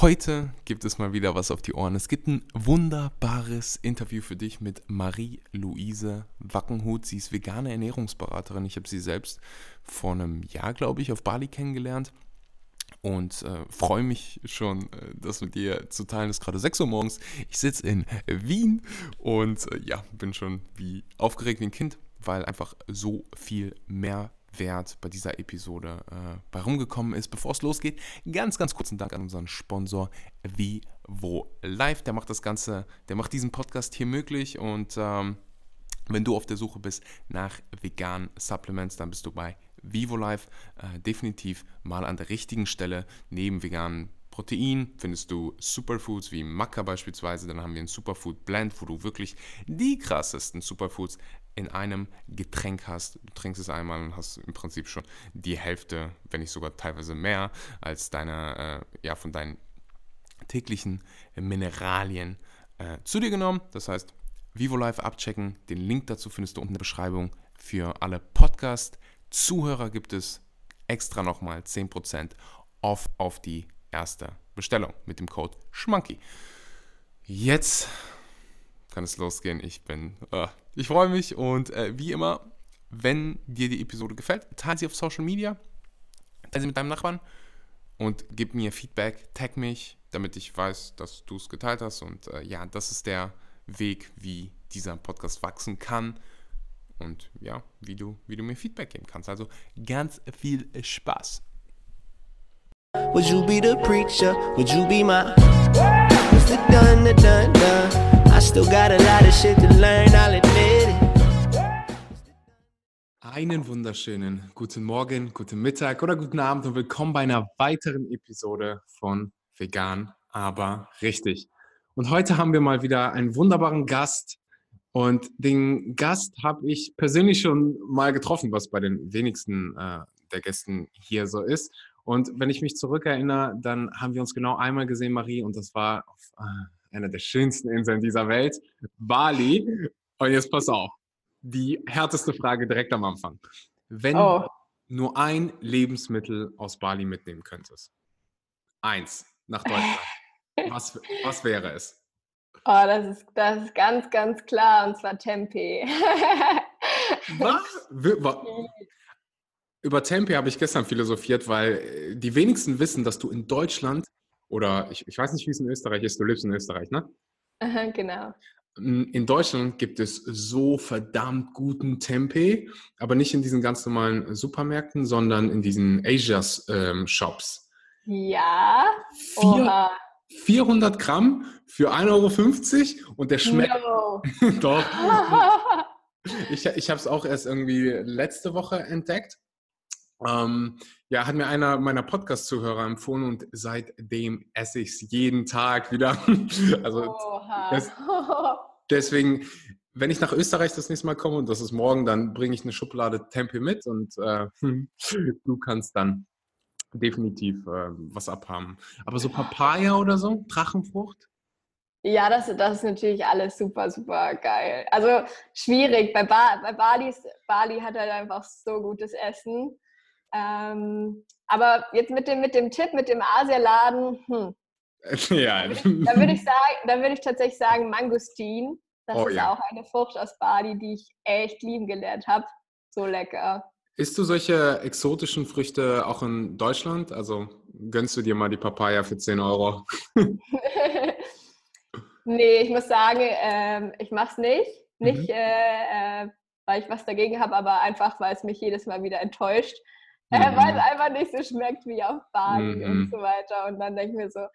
Heute gibt es mal wieder was auf die Ohren. Es gibt ein wunderbares Interview für dich mit Marie-Louise Wackenhut. Sie ist vegane Ernährungsberaterin. Ich habe sie selbst vor einem Jahr, glaube ich, auf Bali kennengelernt und äh, freue mich schon, äh, das mit dir zu teilen. Es ist gerade 6 Uhr morgens. Ich sitze in Wien und äh, ja, bin schon wie aufgeregt wie ein Kind, weil einfach so viel mehr Wert bei dieser Episode äh, bei rumgekommen ist. Bevor es losgeht, ganz, ganz kurzen Dank an unseren Sponsor Vivo Live. Der macht das Ganze, der macht diesen Podcast hier möglich und ähm, wenn du auf der Suche bist nach veganen Supplements, dann bist du bei Vivo Life äh, definitiv mal an der richtigen Stelle. Neben veganen Protein findest du Superfoods wie Maca beispielsweise. Dann haben wir ein Superfood Blend, wo du wirklich die krassesten Superfoods in einem Getränk hast. Du trinkst es einmal und hast im Prinzip schon die Hälfte, wenn nicht sogar teilweise mehr, als deine, äh, ja, von deinen täglichen Mineralien äh, zu dir genommen. Das heißt, Vivo Live abchecken. Den Link dazu findest du unten in der Beschreibung. Für alle Podcast-Zuhörer gibt es extra nochmal 10% off auf die erste Bestellung mit dem Code SCHMANKY. Jetzt kann es losgehen. Ich bin, uh, ich freue mich und äh, wie immer, wenn dir die Episode gefällt, teile sie auf Social Media, teile sie mit deinem Nachbarn und gib mir Feedback, tag mich, damit ich weiß, dass du es geteilt hast. Und äh, ja, das ist der Weg, wie dieser Podcast wachsen kann und ja, wie du, wie du mir Feedback geben kannst. Also ganz viel Spaß. Would you be the preacher? Would you be my? Mr. Dun, dun, dun. I still got a lot of shit to learn, I'll admit it. Einen wunderschönen guten Morgen, guten Mittag oder guten Abend und willkommen bei einer weiteren Episode von Vegan, aber richtig. Und heute haben wir mal wieder einen wunderbaren Gast. Und den Gast habe ich persönlich schon mal getroffen, was bei den wenigsten äh, der Gästen hier so ist. Und wenn ich mich zurückerinnere, dann haben wir uns genau einmal gesehen, Marie, und das war auf äh, einer der schönsten Inseln dieser Welt, Bali. Und jetzt pass auf, die härteste Frage direkt am Anfang. Wenn oh. du nur ein Lebensmittel aus Bali mitnehmen könntest, eins nach Deutschland, was, was wäre es? Oh, das ist, das ist ganz, ganz klar, und zwar Tempe. was? Über Tempe habe ich gestern philosophiert, weil äh, die wenigsten wissen, dass du in Deutschland oder ich, ich weiß nicht, wie es in Österreich ist. Du lebst in Österreich, ne? Aha, genau. In Deutschland gibt es so verdammt guten Tempeh, aber nicht in diesen ganz normalen Supermärkten, sondern in diesen Asias-Shops. Ähm, ja. Vier, 400 Gramm für 1,50 Euro und der schmeckt. No. Doch. ich ich habe es auch erst irgendwie letzte Woche entdeckt. Ähm, ja, hat mir einer meiner Podcast-Zuhörer empfohlen und seitdem esse ich es jeden Tag wieder. also das, deswegen, wenn ich nach Österreich das nächste Mal komme und das ist morgen, dann bringe ich eine Schublade Tempe mit und äh, du kannst dann definitiv äh, was abhaben. Aber so Papaya oder so, Drachenfrucht? Ja, das, das ist natürlich alles super, super geil. Also schwierig. Bei, ba bei Bali, Bali hat halt einfach so gutes Essen. Ähm, aber jetzt mit dem, mit dem Tipp, mit dem Asialaden, hm. Ja. Da würde ich, sagen, ich tatsächlich sagen Mangostin. Das oh, ist ja. auch eine Frucht aus Bali, die ich echt lieben gelernt habe. So lecker. Isst du solche exotischen Früchte auch in Deutschland? Also gönnst du dir mal die Papaya für 10 Euro? nee, ich muss sagen, ähm, ich mache es nicht. Nicht, mhm. äh, äh, weil ich was dagegen habe, aber einfach, weil es mich jedes Mal wieder enttäuscht mhm. weil es einfach nicht so schmeckt wie auf Bali mhm. und so weiter. Und dann denke ich mir so,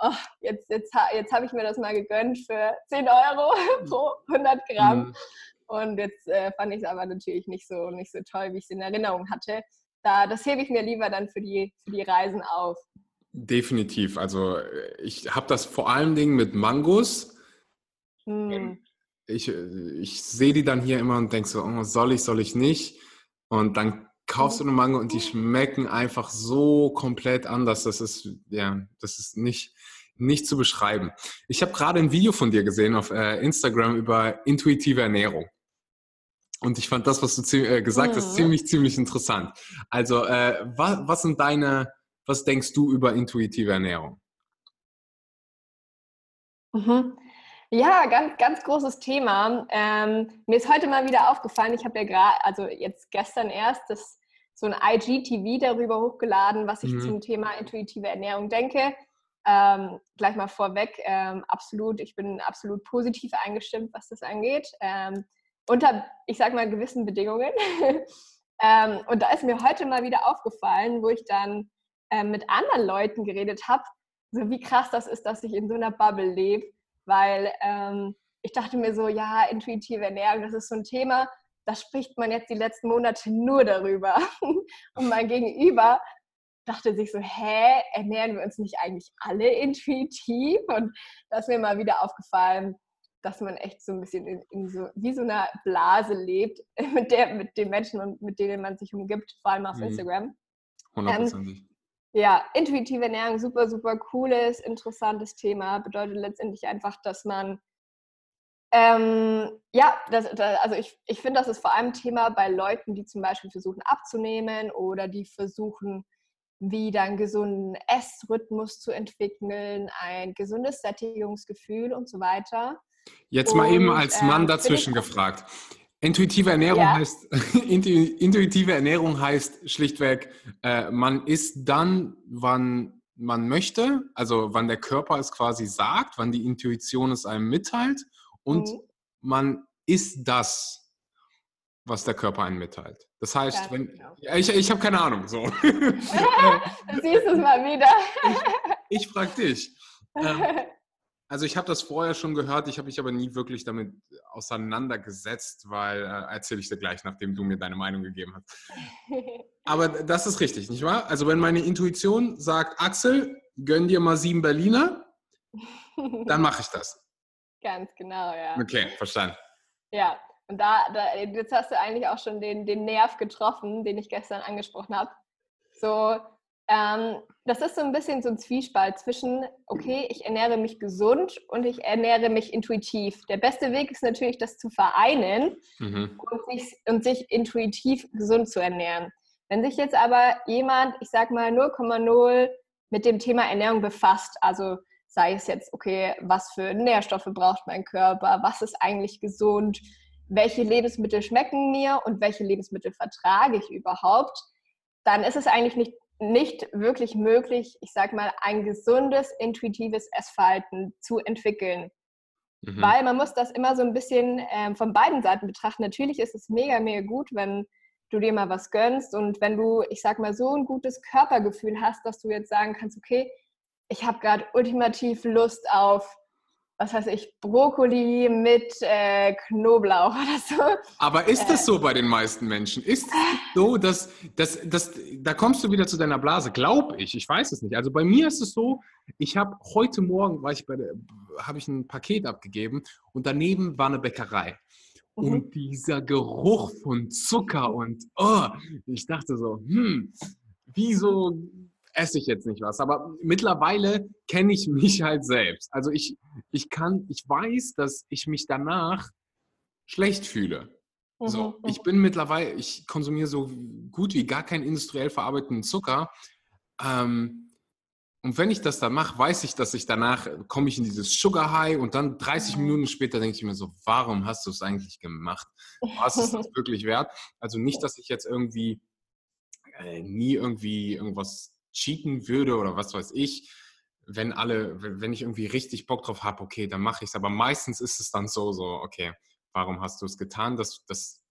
oh, jetzt, jetzt, jetzt habe ich mir das mal gegönnt für 10 Euro pro 100 Gramm. Mhm. Und jetzt äh, fand ich es aber natürlich nicht so, nicht so toll, wie ich es in Erinnerung hatte. Da, das hebe ich mir lieber dann für die, für die Reisen auf. Definitiv. Also äh, ich habe das vor allen Dingen mit Mangos. Hm. Ich, äh, ich sehe die dann hier immer und denke so, oh, soll ich, soll ich nicht? Und dann kaufst du eine Mango und die schmecken einfach so komplett anders. Das ist, ja, das ist nicht, nicht zu beschreiben. Ich habe gerade ein Video von dir gesehen auf äh, Instagram über intuitive Ernährung. Und ich fand das, was du äh, gesagt hast, mhm. ziemlich, ziemlich interessant. Also, äh, was, was sind deine, was denkst du über intuitive Ernährung? Mhm. Ja, ganz, ganz großes Thema. Ähm, mir ist heute mal wieder aufgefallen, ich habe ja gerade, also jetzt gestern erst, das, so ein IGTV darüber hochgeladen, was ich mhm. zum Thema intuitive Ernährung denke. Ähm, gleich mal vorweg, ähm, absolut, ich bin absolut positiv eingestimmt, was das angeht. Ähm, unter, ich sage mal, gewissen Bedingungen. Ähm, und da ist mir heute mal wieder aufgefallen, wo ich dann ähm, mit anderen Leuten geredet habe, so wie krass das ist, dass ich in so einer Bubble lebe, weil ähm, ich dachte mir so, ja, intuitive Ernährung, das ist so ein Thema, da spricht man jetzt die letzten Monate nur darüber. und mein Gegenüber dachte sich so, hä, ernähren wir uns nicht eigentlich alle intuitiv? Und da ist mir mal wieder aufgefallen, dass man echt so ein bisschen in, in so, wie so einer Blase lebt, mit, der, mit den Menschen und mit denen man sich umgibt, vor allem auf mhm. Instagram. Hundertprozentig. Ähm, ja, intuitive Ernährung, super, super cooles, interessantes Thema. Bedeutet letztendlich einfach, dass man, ähm, ja, das, das, also ich, ich finde, das ist vor allem Thema bei Leuten, die zum Beispiel versuchen abzunehmen oder die versuchen, wieder einen gesunden Essrhythmus zu entwickeln, ein gesundes Sättigungsgefühl und so weiter. Jetzt und, mal eben als Mann äh, dazwischen gefragt. Intuitive Ernährung ja. heißt intuitive Ernährung heißt schlichtweg, äh, man isst dann, wann man möchte, also wann der Körper es quasi sagt, wann die Intuition es einem mitteilt und mhm. man isst das, was der Körper einem mitteilt. Das heißt, ja, wenn genau. ja, ich, ich habe keine Ahnung, so. du siehst es mal wieder. ich, ich frage dich. Ähm, also ich habe das vorher schon gehört, ich habe mich aber nie wirklich damit auseinandergesetzt, weil äh, erzähle ich dir gleich, nachdem du mir deine Meinung gegeben hast. Aber das ist richtig, nicht wahr? Also wenn meine Intuition sagt, Axel, gönn dir mal sieben Berliner, dann mache ich das. Ganz genau, ja. Okay, verstanden. Ja, und da, da, jetzt hast du eigentlich auch schon den, den Nerv getroffen, den ich gestern angesprochen habe. So, ähm, das ist so ein bisschen so ein Zwiespalt zwischen, okay, ich ernähre mich gesund und ich ernähre mich intuitiv. Der beste Weg ist natürlich, das zu vereinen mhm. und, sich, und sich intuitiv gesund zu ernähren. Wenn sich jetzt aber jemand, ich sag mal 0,0 mit dem Thema Ernährung befasst, also sei es jetzt, okay, was für Nährstoffe braucht mein Körper, was ist eigentlich gesund, welche Lebensmittel schmecken mir und welche Lebensmittel vertrage ich überhaupt, dann ist es eigentlich nicht nicht wirklich möglich, ich sag mal, ein gesundes, intuitives Essverhalten zu entwickeln. Mhm. Weil man muss das immer so ein bisschen ähm, von beiden Seiten betrachten. Natürlich ist es mega, mega gut, wenn du dir mal was gönnst und wenn du, ich sag mal, so ein gutes Körpergefühl hast, dass du jetzt sagen kannst, okay, ich habe gerade ultimativ Lust auf was weiß ich, Brokkoli mit äh, Knoblauch oder so. Aber ist das äh. so bei den meisten Menschen? Ist es so, dass, dass, dass da kommst du wieder zu deiner Blase, glaube ich. Ich weiß es nicht. Also bei mir ist es so, ich habe heute Morgen, war ich bei der, habe ich ein Paket abgegeben und daneben war eine Bäckerei. Mhm. Und dieser Geruch von Zucker und oh, ich dachte so, hm, wieso esse ich jetzt nicht was. Aber mittlerweile kenne ich mich halt selbst. Also ich, ich kann, ich weiß, dass ich mich danach schlecht fühle. So, mhm, ich mhm. bin mittlerweile, ich konsumiere so gut wie gar keinen industriell verarbeiteten Zucker. Ähm, und wenn ich das dann mache, weiß ich, dass ich danach komme ich in dieses Sugar High und dann 30 mhm. Minuten später denke ich mir so, warum hast du es eigentlich gemacht? Was ist das wirklich wert? Also nicht, dass ich jetzt irgendwie äh, nie irgendwie irgendwas cheaten würde oder was weiß ich, wenn alle, wenn ich irgendwie richtig Bock drauf habe, okay, dann mache ich es. Aber meistens ist es dann so, so, okay, warum hast du es getan? Das, das,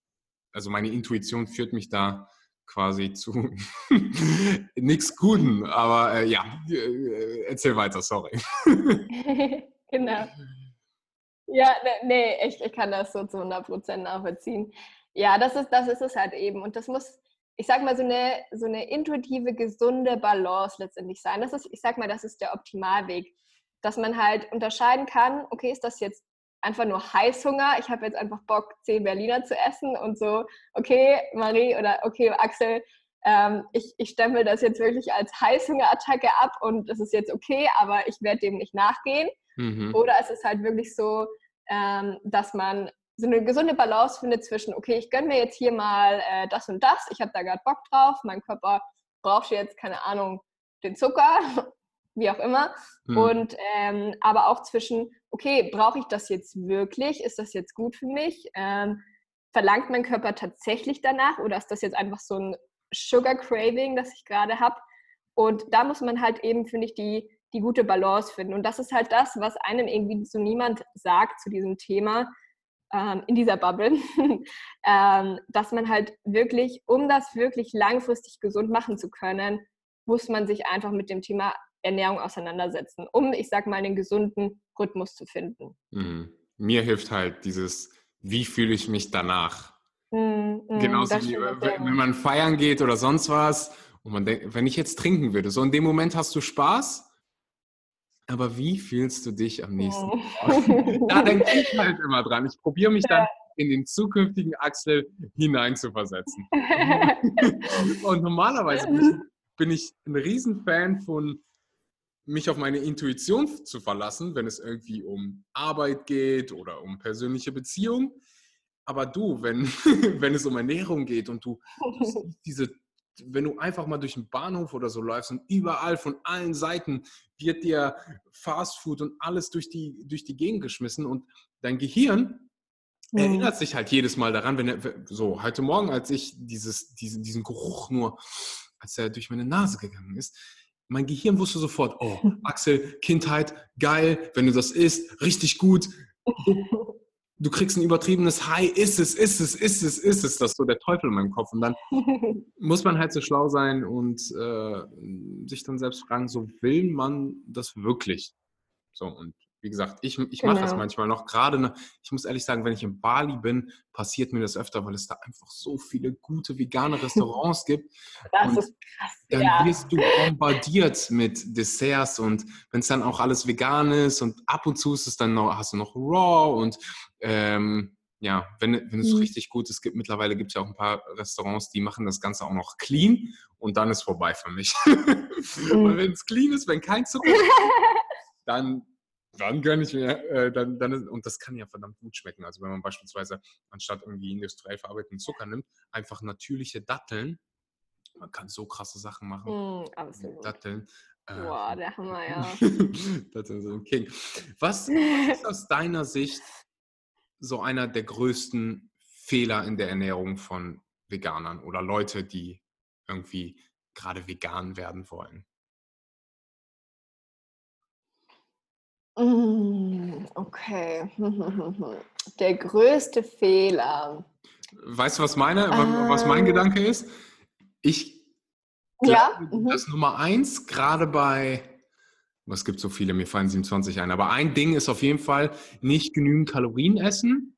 also meine Intuition führt mich da quasi zu nichts Guten. Aber äh, ja, äh, erzähl weiter, sorry. genau. Ja, ne, nee, ich, ich kann das so zu 100% nachvollziehen. Ja, das ist, das ist es halt eben. Und das muss, ich sag mal, so eine, so eine intuitive, gesunde Balance letztendlich sein. Das ist, ich sag mal, das ist der Optimalweg. Dass man halt unterscheiden kann, okay, ist das jetzt einfach nur Heißhunger, ich habe jetzt einfach Bock, 10 Berliner zu essen und so, okay, Marie oder okay, Axel, ähm, ich, ich stempel das jetzt wirklich als Heißhungerattacke ab und das ist jetzt okay, aber ich werde dem nicht nachgehen. Mhm. Oder es ist halt wirklich so, ähm, dass man so eine gesunde Balance findet zwischen, okay, ich gönne mir jetzt hier mal äh, das und das, ich habe da gerade Bock drauf, mein Körper braucht jetzt, keine Ahnung, den Zucker, wie auch immer. Mhm. Und ähm, aber auch zwischen, okay, brauche ich das jetzt wirklich? Ist das jetzt gut für mich? Ähm, verlangt mein Körper tatsächlich danach oder ist das jetzt einfach so ein Sugar Craving, das ich gerade habe? Und da muss man halt eben, finde ich, die, die gute Balance finden. Und das ist halt das, was einem irgendwie so niemand sagt zu diesem Thema ähm, in dieser Bubble, ähm, dass man halt wirklich, um das wirklich langfristig gesund machen zu können, muss man sich einfach mit dem Thema Ernährung auseinandersetzen, um, ich sag mal, einen gesunden Rhythmus zu finden. Mhm. Mir hilft halt dieses, wie fühle ich mich danach? Mhm, Genauso wie wenn, wenn man feiern geht oder sonst was und man denkt, wenn ich jetzt trinken würde, so in dem Moment hast du Spaß, aber wie fühlst du dich am nächsten oh. Tag? da denke ich halt immer dran. Ich probiere mich dann in den zukünftigen Axel hineinzuversetzen. und normalerweise bin ich, ein Riesenfan von mich auf meine Intuition zu verlassen, wenn es irgendwie um Arbeit geht oder um persönliche Beziehungen. Aber du, wenn, wenn es um Ernährung geht und du, du siehst diese, wenn du einfach mal durch den Bahnhof oder so läufst und überall von allen Seiten wird dir Fastfood und alles durch die, durch die Gegend geschmissen und dein Gehirn mhm. erinnert sich halt jedes Mal daran, wenn er, so heute Morgen, als ich dieses, diesen, diesen Geruch nur, als er durch meine Nase gegangen ist, mein Gehirn wusste sofort, oh, Axel, Kindheit, geil, wenn du das isst, richtig gut. Du, kriegst ein übertriebenes High, ist es, ist es, ist es, ist es. Das ist so der Teufel in meinem Kopf. Und dann muss man halt so schlau sein und äh, sich dann selbst fragen, so will man das wirklich? So, und wie gesagt, ich, ich mache genau. das manchmal noch. Gerade, ne, ich muss ehrlich sagen, wenn ich in Bali bin, passiert mir das öfter, weil es da einfach so viele gute vegane Restaurants gibt. Das und ist krass. Dann ja. wirst du bombardiert mit Desserts und wenn es dann auch alles vegan ist und ab und zu ist es dann noch, hast du noch Raw und ähm, ja, wenn, wenn es mhm. richtig gut ist, gibt mittlerweile gibt es ja auch ein paar Restaurants, die machen das Ganze auch noch clean und dann ist vorbei für mich. Mhm. wenn es clean ist, wenn kein Zucker ist, dann dann gönne ich mir, äh, dann, dann ist, und das kann ja verdammt gut schmecken. Also wenn man beispielsweise anstatt irgendwie industriell verarbeiteten Zucker nimmt, einfach natürliche Datteln, man kann so krasse Sachen machen. Mm, absolut. Datteln. Äh, Boah, der Hammer, ja. Datteln sind ein King. Was ist aus deiner Sicht so einer der größten Fehler in der Ernährung von Veganern oder Leute, die irgendwie gerade vegan werden wollen? Mm, okay. Der größte Fehler. Weißt du, was, meine, was mein ähm. Gedanke ist? Ich glaube, ja? Mhm. das Nummer eins, gerade bei, was gibt so viele, mir fallen 27 ein, aber ein Ding ist auf jeden Fall nicht genügend Kalorien essen.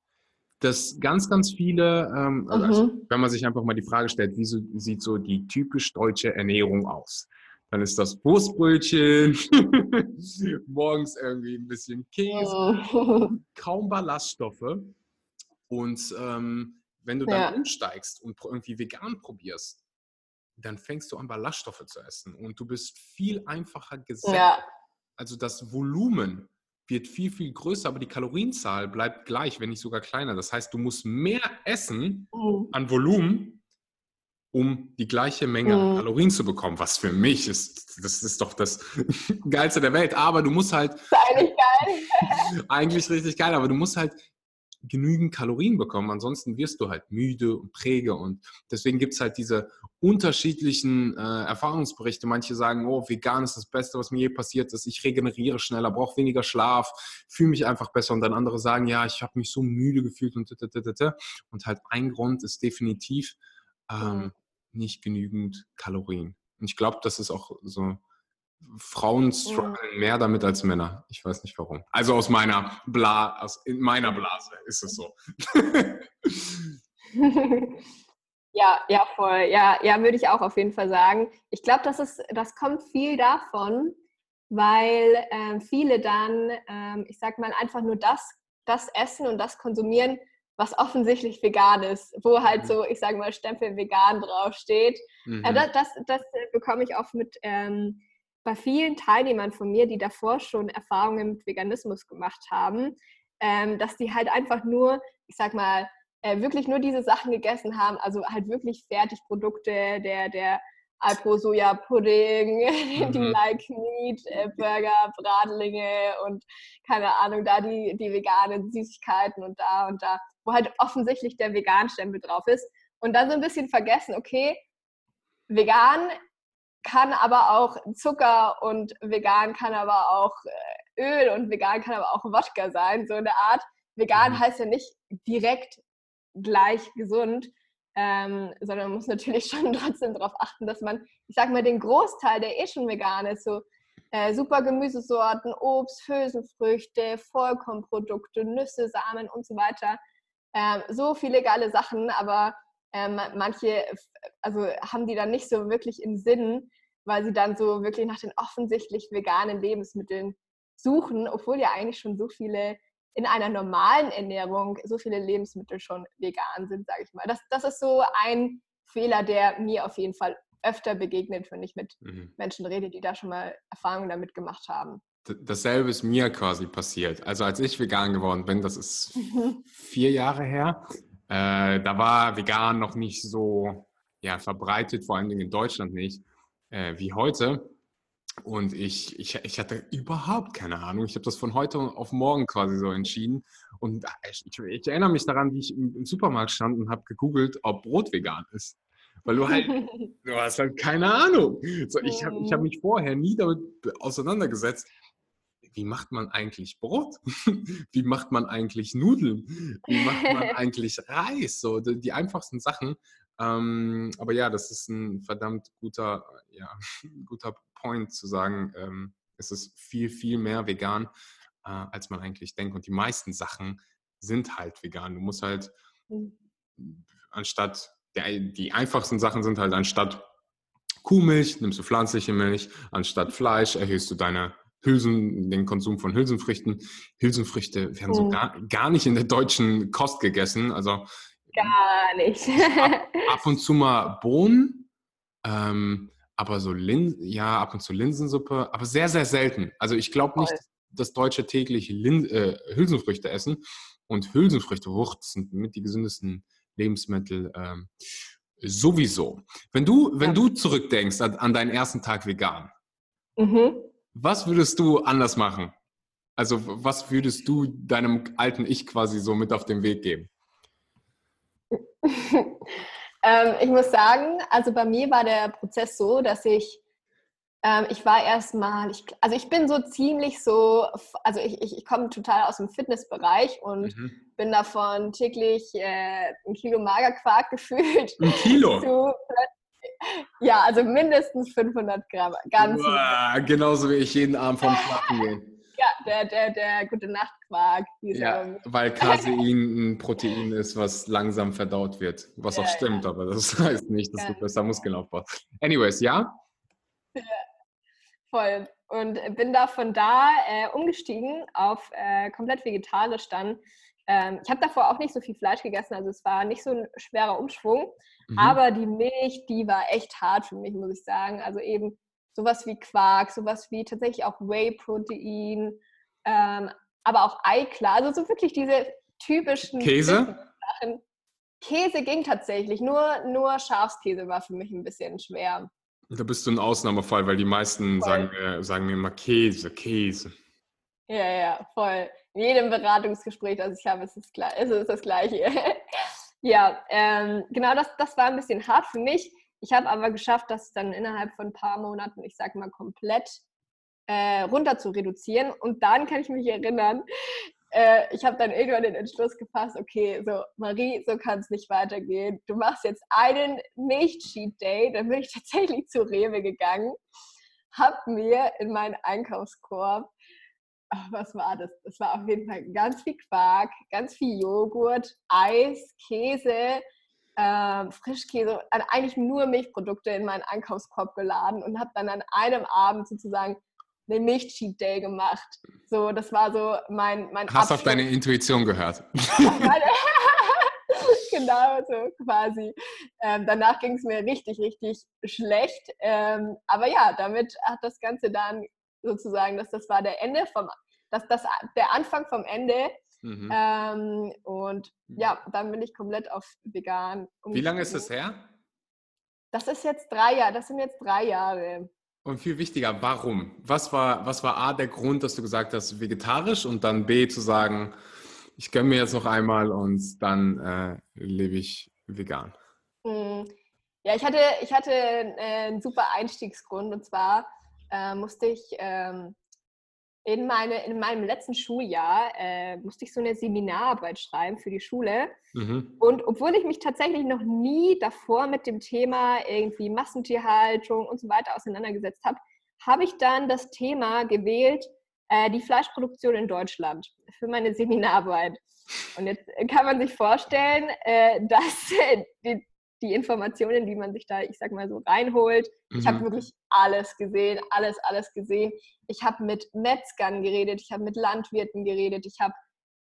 Dass ganz, ganz viele, ähm, also mhm. wenn man sich einfach mal die Frage stellt, wie so, sieht so die typisch deutsche Ernährung aus? Dann ist das Wurstbrötchen, morgens irgendwie ein bisschen Käse, oh. kaum Ballaststoffe. Und ähm, wenn du dann ja. umsteigst und irgendwie vegan probierst, dann fängst du an, Ballaststoffe zu essen und du bist viel einfacher gesättigt. Ja. Also das Volumen wird viel, viel größer, aber die Kalorienzahl bleibt gleich, wenn nicht sogar kleiner. Das heißt, du musst mehr essen mhm. an Volumen, um die gleiche Menge mhm. Kalorien zu bekommen, was für mich ist, das ist doch das Geilste der Welt. Aber du musst halt. eigentlich geil. eigentlich richtig geil, aber du musst halt genügend Kalorien bekommen. Ansonsten wirst du halt müde und träge. Und deswegen gibt es halt diese unterschiedlichen äh, Erfahrungsberichte. Manche sagen, oh, vegan ist das Beste, was mir je passiert ist. Ich regeneriere schneller, brauche weniger Schlaf, fühle mich einfach besser. Und dann andere sagen, ja, ich habe mich so müde gefühlt und und halt ein Grund ist definitiv ähm, nicht genügend Kalorien. Und ich glaube, das ist auch so, Frauen strugglen mehr damit als Männer. Ich weiß nicht warum. Also aus meiner Bla, aus in meiner Blase ist es so. ja, ja, voll. Ja, ja, würde ich auch auf jeden Fall sagen. Ich glaube, das ist, das kommt viel davon, weil ähm, viele dann, ähm, ich sag mal, einfach nur das, das essen und das konsumieren, was offensichtlich vegan ist, wo halt mhm. so, ich sage mal, Stempel vegan draufsteht. Äh, mhm. das, das, das, bekomme ich oft mit ähm, bei vielen Teilnehmern von mir, die davor schon Erfahrungen mit Veganismus gemacht haben, ähm, dass die halt einfach nur, ich sag mal, äh, wirklich nur diese Sachen gegessen haben, also halt wirklich Fertigprodukte, der, der Alpro-Soja-Pudding, mhm. die Like Meat, äh, Burger, Bratlinge und keine Ahnung, da die, die veganen Süßigkeiten und da und da, wo halt offensichtlich der Vegan-Stempel drauf ist. Und dann so ein bisschen vergessen, okay, vegan kann aber auch Zucker und vegan kann aber auch äh, Öl und vegan kann aber auch Wodka sein, so eine Art. Vegan mhm. heißt ja nicht direkt gleich gesund, ähm, sondern man muss natürlich schon trotzdem darauf achten, dass man, ich sag mal, den Großteil, der eh schon vegan ist, so äh, super Gemüsesorten, Obst, Hülsenfrüchte, Vollkornprodukte, Nüsse, Samen und so weiter. Ähm, so viele geile Sachen, aber ähm, manche also haben die dann nicht so wirklich im Sinn, weil sie dann so wirklich nach den offensichtlich veganen Lebensmitteln suchen, obwohl ja eigentlich schon so viele in einer normalen Ernährung so viele Lebensmittel schon vegan sind, sage ich mal. Das, das ist so ein Fehler, der mir auf jeden Fall öfter begegnet, wenn ich mit mhm. Menschen rede, die da schon mal Erfahrungen damit gemacht haben. Dasselbe ist mir quasi passiert. Also als ich vegan geworden bin, das ist vier Jahre her, äh, da war vegan noch nicht so ja, verbreitet, vor allen Dingen in Deutschland nicht, äh, wie heute. Und ich, ich, ich hatte überhaupt keine Ahnung. Ich habe das von heute auf morgen quasi so entschieden. Und ich, ich, ich erinnere mich daran, wie ich im, im Supermarkt stand und habe gegoogelt, ob Brot vegan ist. Weil du halt, du hast halt keine Ahnung. So, ich habe ich hab mich vorher nie damit auseinandergesetzt, wie macht man eigentlich Brot? wie macht man eigentlich Nudeln? Wie macht man eigentlich Reis? So die, die einfachsten Sachen. Ähm, aber ja, das ist ein verdammt guter, ja, guter Point zu sagen, ähm, es ist viel, viel mehr vegan, äh, als man eigentlich denkt. Und die meisten Sachen sind halt vegan. Du musst halt mhm. anstatt, der, die einfachsten Sachen sind halt anstatt Kuhmilch, nimmst du pflanzliche Milch, anstatt Fleisch erhöhst du deine Hülsen, den Konsum von Hülsenfrüchten. Hülsenfrüchte werden so mhm. gar, gar nicht in der deutschen Kost gegessen. Also gar nicht. ab, ab, und zu mal Bohnen. Ähm, aber so Linsen, ja, ab und zu Linsensuppe, aber sehr, sehr selten. Also ich glaube nicht, dass Deutsche täglich Lin äh, Hülsenfrüchte essen. Und Hülsenfrüchte, hoch, sind mit die gesündesten Lebensmittel ähm, sowieso. Wenn du, wenn ja. du zurückdenkst an, an, deinen ersten Tag vegan, mhm. was würdest du anders machen? Also was würdest du deinem alten Ich quasi so mit auf den Weg geben? Ähm, ich muss sagen, also bei mir war der Prozess so, dass ich, ähm, ich war erstmal, ich, also ich bin so ziemlich so, also ich, ich, ich komme total aus dem Fitnessbereich und mhm. bin davon täglich äh, ein Kilo Magerquark gefühlt. Ein Kilo? Zu, ja, also mindestens 500 Gramm. Ganz Uah, genauso wie ich jeden Abend vom Schlafen gehe. Ja, der, der, der gute Nachtquark. Ja, weil Casein ein Protein ist, was langsam verdaut wird. Was ja, auch stimmt, ja. aber das heißt nicht, dass ja. du besser Muskelaufbau hast. Anyways, ja? ja? Voll. Und bin da von da äh, umgestiegen auf äh, komplett vegetarisch dann. Ähm, ich habe davor auch nicht so viel Fleisch gegessen, also es war nicht so ein schwerer Umschwung. Mhm. Aber die Milch, die war echt hart für mich, muss ich sagen. Also eben sowas wie Quark, sowas wie tatsächlich auch Whey-Protein, ähm, aber auch Eiklar, also so wirklich diese typischen Käse? Sachen. Käse ging tatsächlich, nur, nur Schafskäse war für mich ein bisschen schwer. Da bist du ein Ausnahmefall, weil die meisten sagen, äh, sagen mir immer Käse, Käse. Ja, ja, voll. In jedem Beratungsgespräch, das ich habe, ist es, ist es das Gleiche. ja, ähm, genau das, das war ein bisschen hart für mich. Ich habe aber geschafft, das dann innerhalb von ein paar Monaten, ich sage mal, komplett äh, runter zu reduzieren. Und dann kann ich mich erinnern, äh, ich habe dann irgendwann den Entschluss gefasst, okay, so Marie, so kann es nicht weitergehen. Du machst jetzt einen Nicht-Cheat-Day. Dann bin ich tatsächlich zu Rewe gegangen, habe mir in meinen Einkaufskorb Ach, was war das? Das war auf jeden Fall ganz viel Quark, ganz viel Joghurt, Eis, Käse, äh, Frischkäse, eigentlich nur Milchprodukte in meinen Einkaufskorb geladen und habe dann an einem Abend sozusagen einen Milch-Cheat Day gemacht. So, das war so mein mein Hast Abschluss. auf deine Intuition gehört. genau, so quasi. Ähm, danach ging es mir richtig, richtig schlecht. Ähm, aber ja, damit hat das Ganze dann sozusagen, dass das war der Ende vom, dass das der Anfang vom Ende Mhm. Ähm, und mhm. ja, dann bin ich komplett auf vegan. Wie lange ist das her? Das ist jetzt drei Jahre, das sind jetzt drei Jahre. Und viel wichtiger, warum? Was war, was war A, der Grund, dass du gesagt hast, vegetarisch und dann B, zu sagen, ich gönne mir jetzt noch einmal und dann äh, lebe ich vegan? Hm. Ja, ich hatte, ich hatte äh, einen super Einstiegsgrund und zwar äh, musste ich ähm, in, meine, in meinem letzten Schuljahr äh, musste ich so eine Seminararbeit schreiben für die Schule. Mhm. Und obwohl ich mich tatsächlich noch nie davor mit dem Thema irgendwie Massentierhaltung und so weiter auseinandergesetzt habe, habe ich dann das Thema gewählt, äh, die Fleischproduktion in Deutschland für meine Seminararbeit. Und jetzt kann man sich vorstellen, äh, dass die, die Informationen, die man sich da, ich sag mal so, reinholt. Mhm. Ich habe wirklich alles gesehen, alles, alles gesehen. Ich habe mit Metzgern geredet, ich habe mit Landwirten geredet, ich habe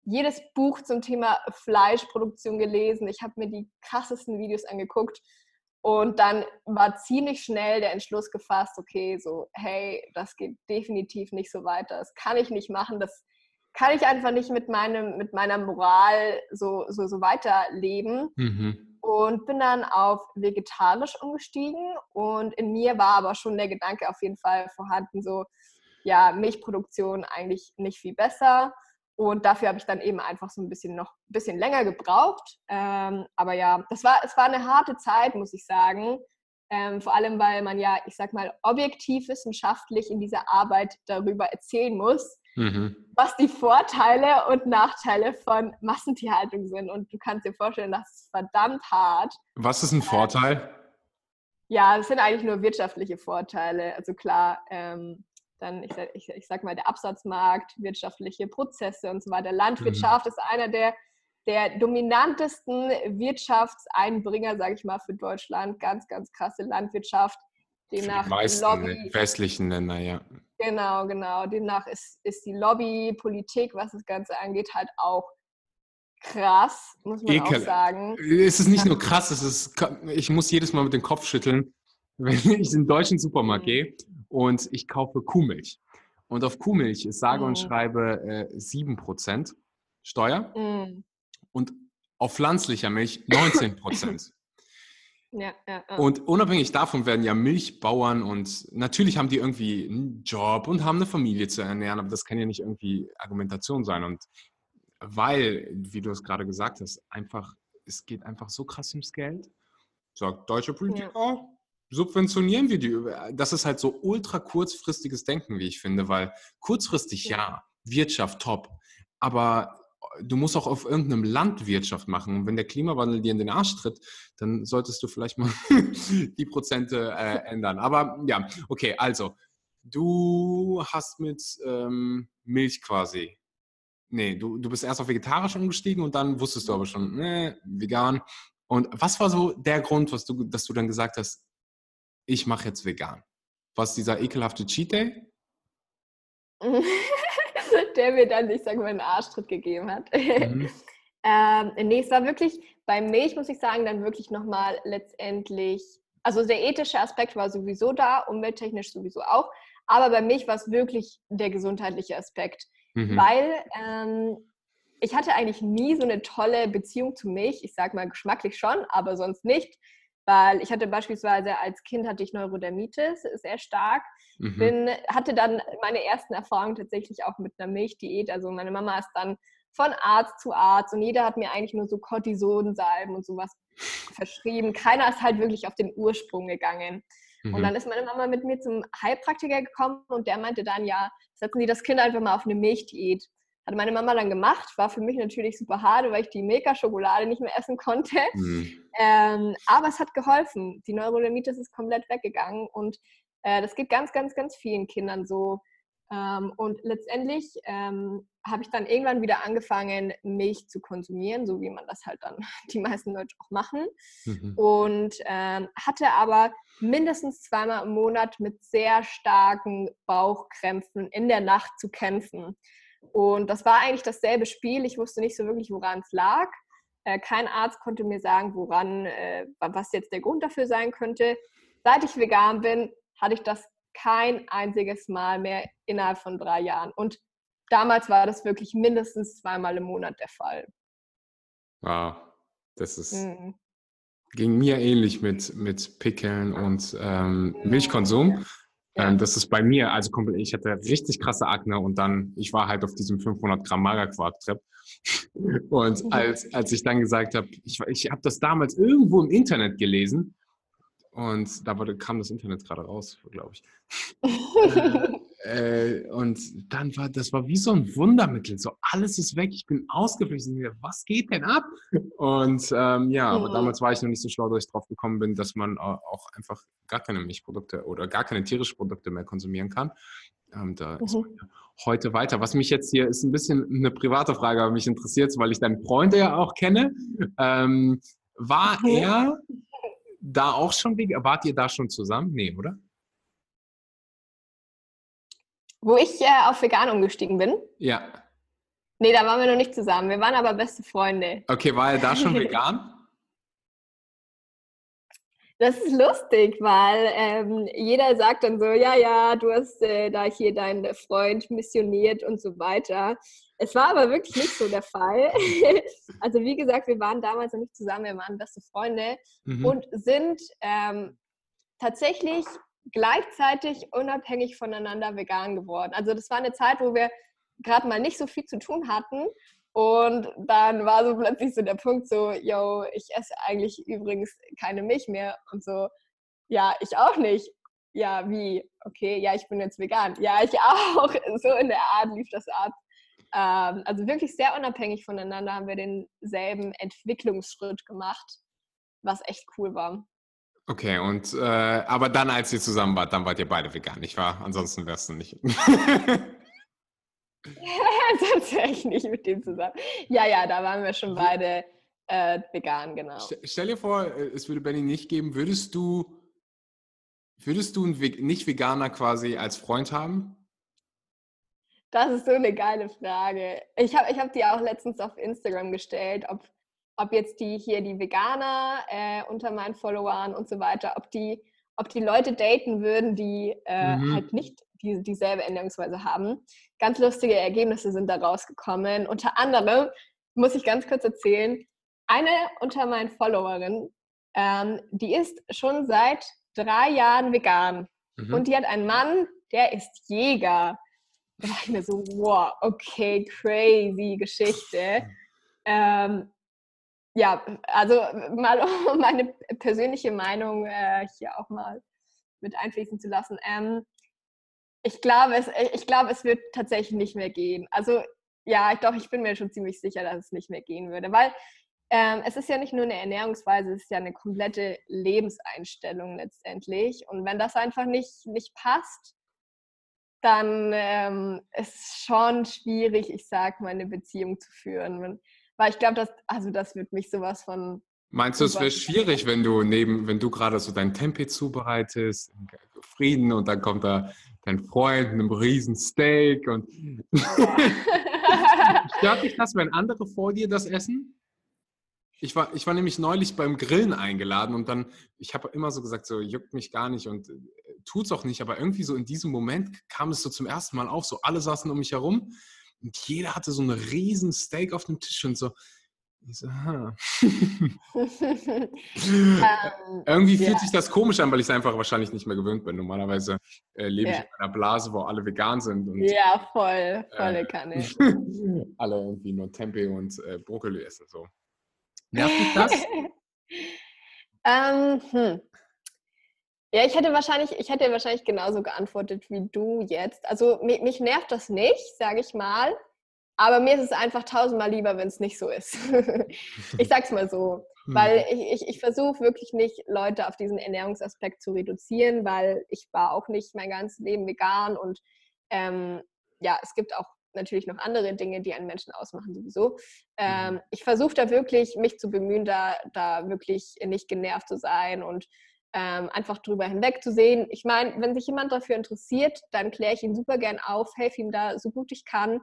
jedes Buch zum Thema Fleischproduktion gelesen, ich habe mir die krassesten Videos angeguckt und dann war ziemlich schnell der Entschluss gefasst, okay, so, hey, das geht definitiv nicht so weiter, das kann ich nicht machen, das kann ich einfach nicht mit, meinem, mit meiner Moral so, so, so weiterleben. Mhm und bin dann auf vegetarisch umgestiegen und in mir war aber schon der Gedanke auf jeden Fall vorhanden, so ja, Milchproduktion eigentlich nicht viel besser und dafür habe ich dann eben einfach so ein bisschen noch ein bisschen länger gebraucht. Ähm, aber ja, das war, es war eine harte Zeit, muss ich sagen. Ähm, vor allem, weil man ja, ich sag mal, objektiv wissenschaftlich in dieser Arbeit darüber erzählen muss, mhm. was die Vorteile und Nachteile von Massentierhaltung sind. Und du kannst dir vorstellen, das ist verdammt hart. Was ist ein Vorteil? Ähm, ja, es sind eigentlich nur wirtschaftliche Vorteile. Also klar, ähm, dann, ich, ich, ich sag mal, der Absatzmarkt, wirtschaftliche Prozesse und so weiter. Landwirtschaft mhm. ist einer der, der dominantesten Wirtschaftseinbringer, sage ich mal, für Deutschland. Ganz, ganz krasse Landwirtschaft. Demnach die meisten Lobby, westlichen Länder, ja. Genau, genau. Demnach ist, ist die Lobbypolitik, was das Ganze angeht, halt auch krass, muss man Ekel. auch sagen. Es ist nicht nur krass, es ist, ich muss jedes Mal mit dem Kopf schütteln, wenn ich in den deutschen Supermarkt mhm. gehe und ich kaufe Kuhmilch. Und auf Kuhmilch ist sage mhm. und schreibe äh, 7% Steuer mhm. und auf pflanzlicher Milch 19%. Ja, ja, ja. Und unabhängig davon werden ja Milchbauern und natürlich haben die irgendwie einen Job und haben eine Familie zu ernähren, aber das kann ja nicht irgendwie Argumentation sein. Und weil, wie du es gerade gesagt hast, einfach, es geht einfach so krass ums Geld, sagt deutsche Politiker, ja. subventionieren wir die. Das ist halt so ultra kurzfristiges Denken, wie ich finde, weil kurzfristig ja, Wirtschaft top, aber du musst auch auf irgendeinem Land Wirtschaft machen. Und wenn der Klimawandel dir in den Arsch tritt, dann solltest du vielleicht mal die Prozente äh, ändern. Aber ja, okay, also du hast mit ähm, Milch quasi. Nee, du, du bist erst auf vegetarisch umgestiegen und dann wusstest du aber schon, nee, vegan. Und was war so der Grund, was du, dass du dann gesagt hast, ich mache jetzt vegan? Was dieser ekelhafte Cheat Day? der mir dann, ich sage mal, einen Arschtritt gegeben hat. Mhm. ähm, nee, es war wirklich, bei Milch muss ich sagen, dann wirklich nochmal letztendlich, also der ethische Aspekt war sowieso da, umwelttechnisch sowieso auch, aber bei Milch war es wirklich der gesundheitliche Aspekt, mhm. weil ähm, ich hatte eigentlich nie so eine tolle Beziehung zu Milch. Ich sage mal geschmacklich schon, aber sonst nicht weil ich hatte beispielsweise als Kind hatte ich Neurodermitis sehr stark. Mhm. Bin, hatte dann meine ersten Erfahrungen tatsächlich auch mit einer Milchdiät. Also meine Mama ist dann von Arzt zu Arzt und jeder hat mir eigentlich nur so Cortisonsalben und sowas verschrieben. Keiner ist halt wirklich auf den Ursprung gegangen. Mhm. Und dann ist meine Mama mit mir zum Heilpraktiker gekommen und der meinte dann, ja, setzen Sie das Kind einfach mal auf eine Milchdiät. Hat meine Mama dann gemacht, war für mich natürlich super hart, weil ich die Milka-Schokolade nicht mehr essen konnte. Mhm. Ähm, aber es hat geholfen. Die Neurodermitis ist komplett weggegangen und äh, das geht ganz, ganz, ganz vielen Kindern so. Ähm, und letztendlich ähm, habe ich dann irgendwann wieder angefangen, Milch zu konsumieren, so wie man das halt dann die meisten Leute auch machen. Mhm. Und ähm, hatte aber mindestens zweimal im Monat mit sehr starken Bauchkrämpfen in der Nacht zu kämpfen. Und das war eigentlich dasselbe Spiel. Ich wusste nicht so wirklich, woran es lag. Äh, kein Arzt konnte mir sagen, woran, äh, was jetzt der Grund dafür sein könnte. Seit ich vegan bin, hatte ich das kein einziges Mal mehr innerhalb von drei Jahren. Und damals war das wirklich mindestens zweimal im Monat der Fall. Wow, das ist. Mhm. Ging mir ähnlich mit, mit Pickeln und ähm, Milchkonsum. Ähm, das ist bei mir, also ich hatte richtig krasse Akne und dann, ich war halt auf diesem 500 Gramm Magerquark-Trip. Und mhm. als, als ich dann gesagt habe, ich, ich habe das damals irgendwo im Internet gelesen und da kam das Internet gerade raus, glaube ich. äh, und dann war das war wie so ein Wundermittel. So alles ist weg, ich bin ausgeflüchtet. Was geht denn ab? Und ähm, ja, aber mhm. damals war ich noch nicht so schlau, dass ich drauf gekommen bin, dass man auch einfach gar keine Milchprodukte oder gar keine tierischen Produkte mehr konsumieren kann. Ähm, da mhm. ist heute weiter. Was mich jetzt hier ist ein bisschen eine private Frage, aber mich interessiert, weil ich deinen Freund ja auch kenne. Ähm, war mhm. er da auch schon, wart ihr da schon zusammen? Nee, oder? Wo ich äh, auf vegan umgestiegen bin? Ja. Nee, da waren wir noch nicht zusammen. Wir waren aber beste Freunde. Okay, war er da schon vegan? Das ist lustig, weil ähm, jeder sagt dann so, ja, ja, du hast äh, da hier deinen Freund missioniert und so weiter. Es war aber wirklich nicht so der Fall. also wie gesagt, wir waren damals noch nicht zusammen, wir waren beste Freunde mhm. und sind ähm, tatsächlich gleichzeitig unabhängig voneinander vegan geworden. Also das war eine Zeit, wo wir gerade mal nicht so viel zu tun hatten. Und dann war so plötzlich so der Punkt so, yo, ich esse eigentlich übrigens keine Milch mehr. Und so, ja, ich auch nicht. Ja, wie? Okay, ja, ich bin jetzt vegan. Ja, ich auch. So in der Art lief das ab. Ähm, also wirklich sehr unabhängig voneinander haben wir denselben Entwicklungsschritt gemacht, was echt cool war. Okay, und äh, aber dann, als ihr zusammen wart, dann wart ihr beide vegan, nicht wahr? Ansonsten wärst du nicht. Sonst wäre ich nicht mit dem zusammen. Ja, ja, da waren wir schon beide äh, vegan, genau. Stell dir vor, äh, es würde Benny nicht geben, würdest du, würdest du einen Nicht-Veganer quasi als Freund haben? Das ist so eine geile Frage. Ich habe ich hab die auch letztens auf Instagram gestellt, ob ob jetzt die hier die Veganer äh, unter meinen Followern und so weiter, ob die, ob die Leute daten würden, die äh, mhm. halt nicht die, dieselbe Ernährungsweise haben. Ganz lustige Ergebnisse sind da rausgekommen. Unter anderem muss ich ganz kurz erzählen, eine unter meinen Followerinnen, ähm, die ist schon seit drei Jahren vegan. Mhm. Und die hat einen Mann, der ist Jäger. Da dachte ich mir so, wow, okay, crazy Geschichte. Ähm, ja, also mal um meine persönliche Meinung äh, hier auch mal mit einfließen zu lassen. Ähm, ich glaube, es, äh, ich glaube, es wird tatsächlich nicht mehr gehen. Also ja, doch, ich bin mir schon ziemlich sicher, dass es nicht mehr gehen würde, weil ähm, es ist ja nicht nur eine Ernährungsweise, es ist ja eine komplette Lebenseinstellung letztendlich. Und wenn das einfach nicht, nicht passt, dann ähm, ist es schon schwierig, ich sag mal, eine Beziehung zu führen. Weil ich glaube, das, also das wird mich sowas von. Meinst du, es wäre schwierig, wenn du neben, wenn du gerade so dein Tempeh zubereitest, Frieden und dann kommt da dein Freund mit einem riesen Steak und stört dich das, wenn andere vor dir das essen? Ich war, ich war nämlich neulich beim Grillen eingeladen und dann, ich habe immer so gesagt, so juckt mich gar nicht und äh, tut's auch nicht, aber irgendwie so in diesem Moment kam es so zum ersten Mal auf, so alle saßen um mich herum und jeder hatte so einen riesen Steak auf dem Tisch und so. Ich so, aha. um, Irgendwie fühlt ja. sich das komisch an, weil ich es einfach wahrscheinlich nicht mehr gewöhnt bin. Normalerweise äh, lebe ja. ich in einer Blase, wo alle vegan sind. Und, ja, voll, volle äh, Kanne. alle irgendwie nur Tempeh und äh, Brokkoli essen. So. Nervt dich das? um, ähm, hm. Ja, ich hätte wahrscheinlich, ich hätte wahrscheinlich genauso geantwortet wie du jetzt. Also mich, mich nervt das nicht, sage ich mal. Aber mir ist es einfach tausendmal lieber, wenn es nicht so ist. ich sag's mal so. Hm. Weil ich, ich, ich versuche wirklich nicht, Leute auf diesen Ernährungsaspekt zu reduzieren, weil ich war auch nicht mein ganzes Leben vegan und ähm, ja, es gibt auch natürlich noch andere Dinge, die einen Menschen ausmachen sowieso. Ähm, mhm. ich versuche da wirklich, mich zu bemühen, da, da wirklich nicht genervt zu sein und ähm, einfach drüber hinweg zu sehen. Ich meine, wenn sich jemand dafür interessiert, dann kläre ich ihn super gern auf, helfe ihm da so gut ich kann.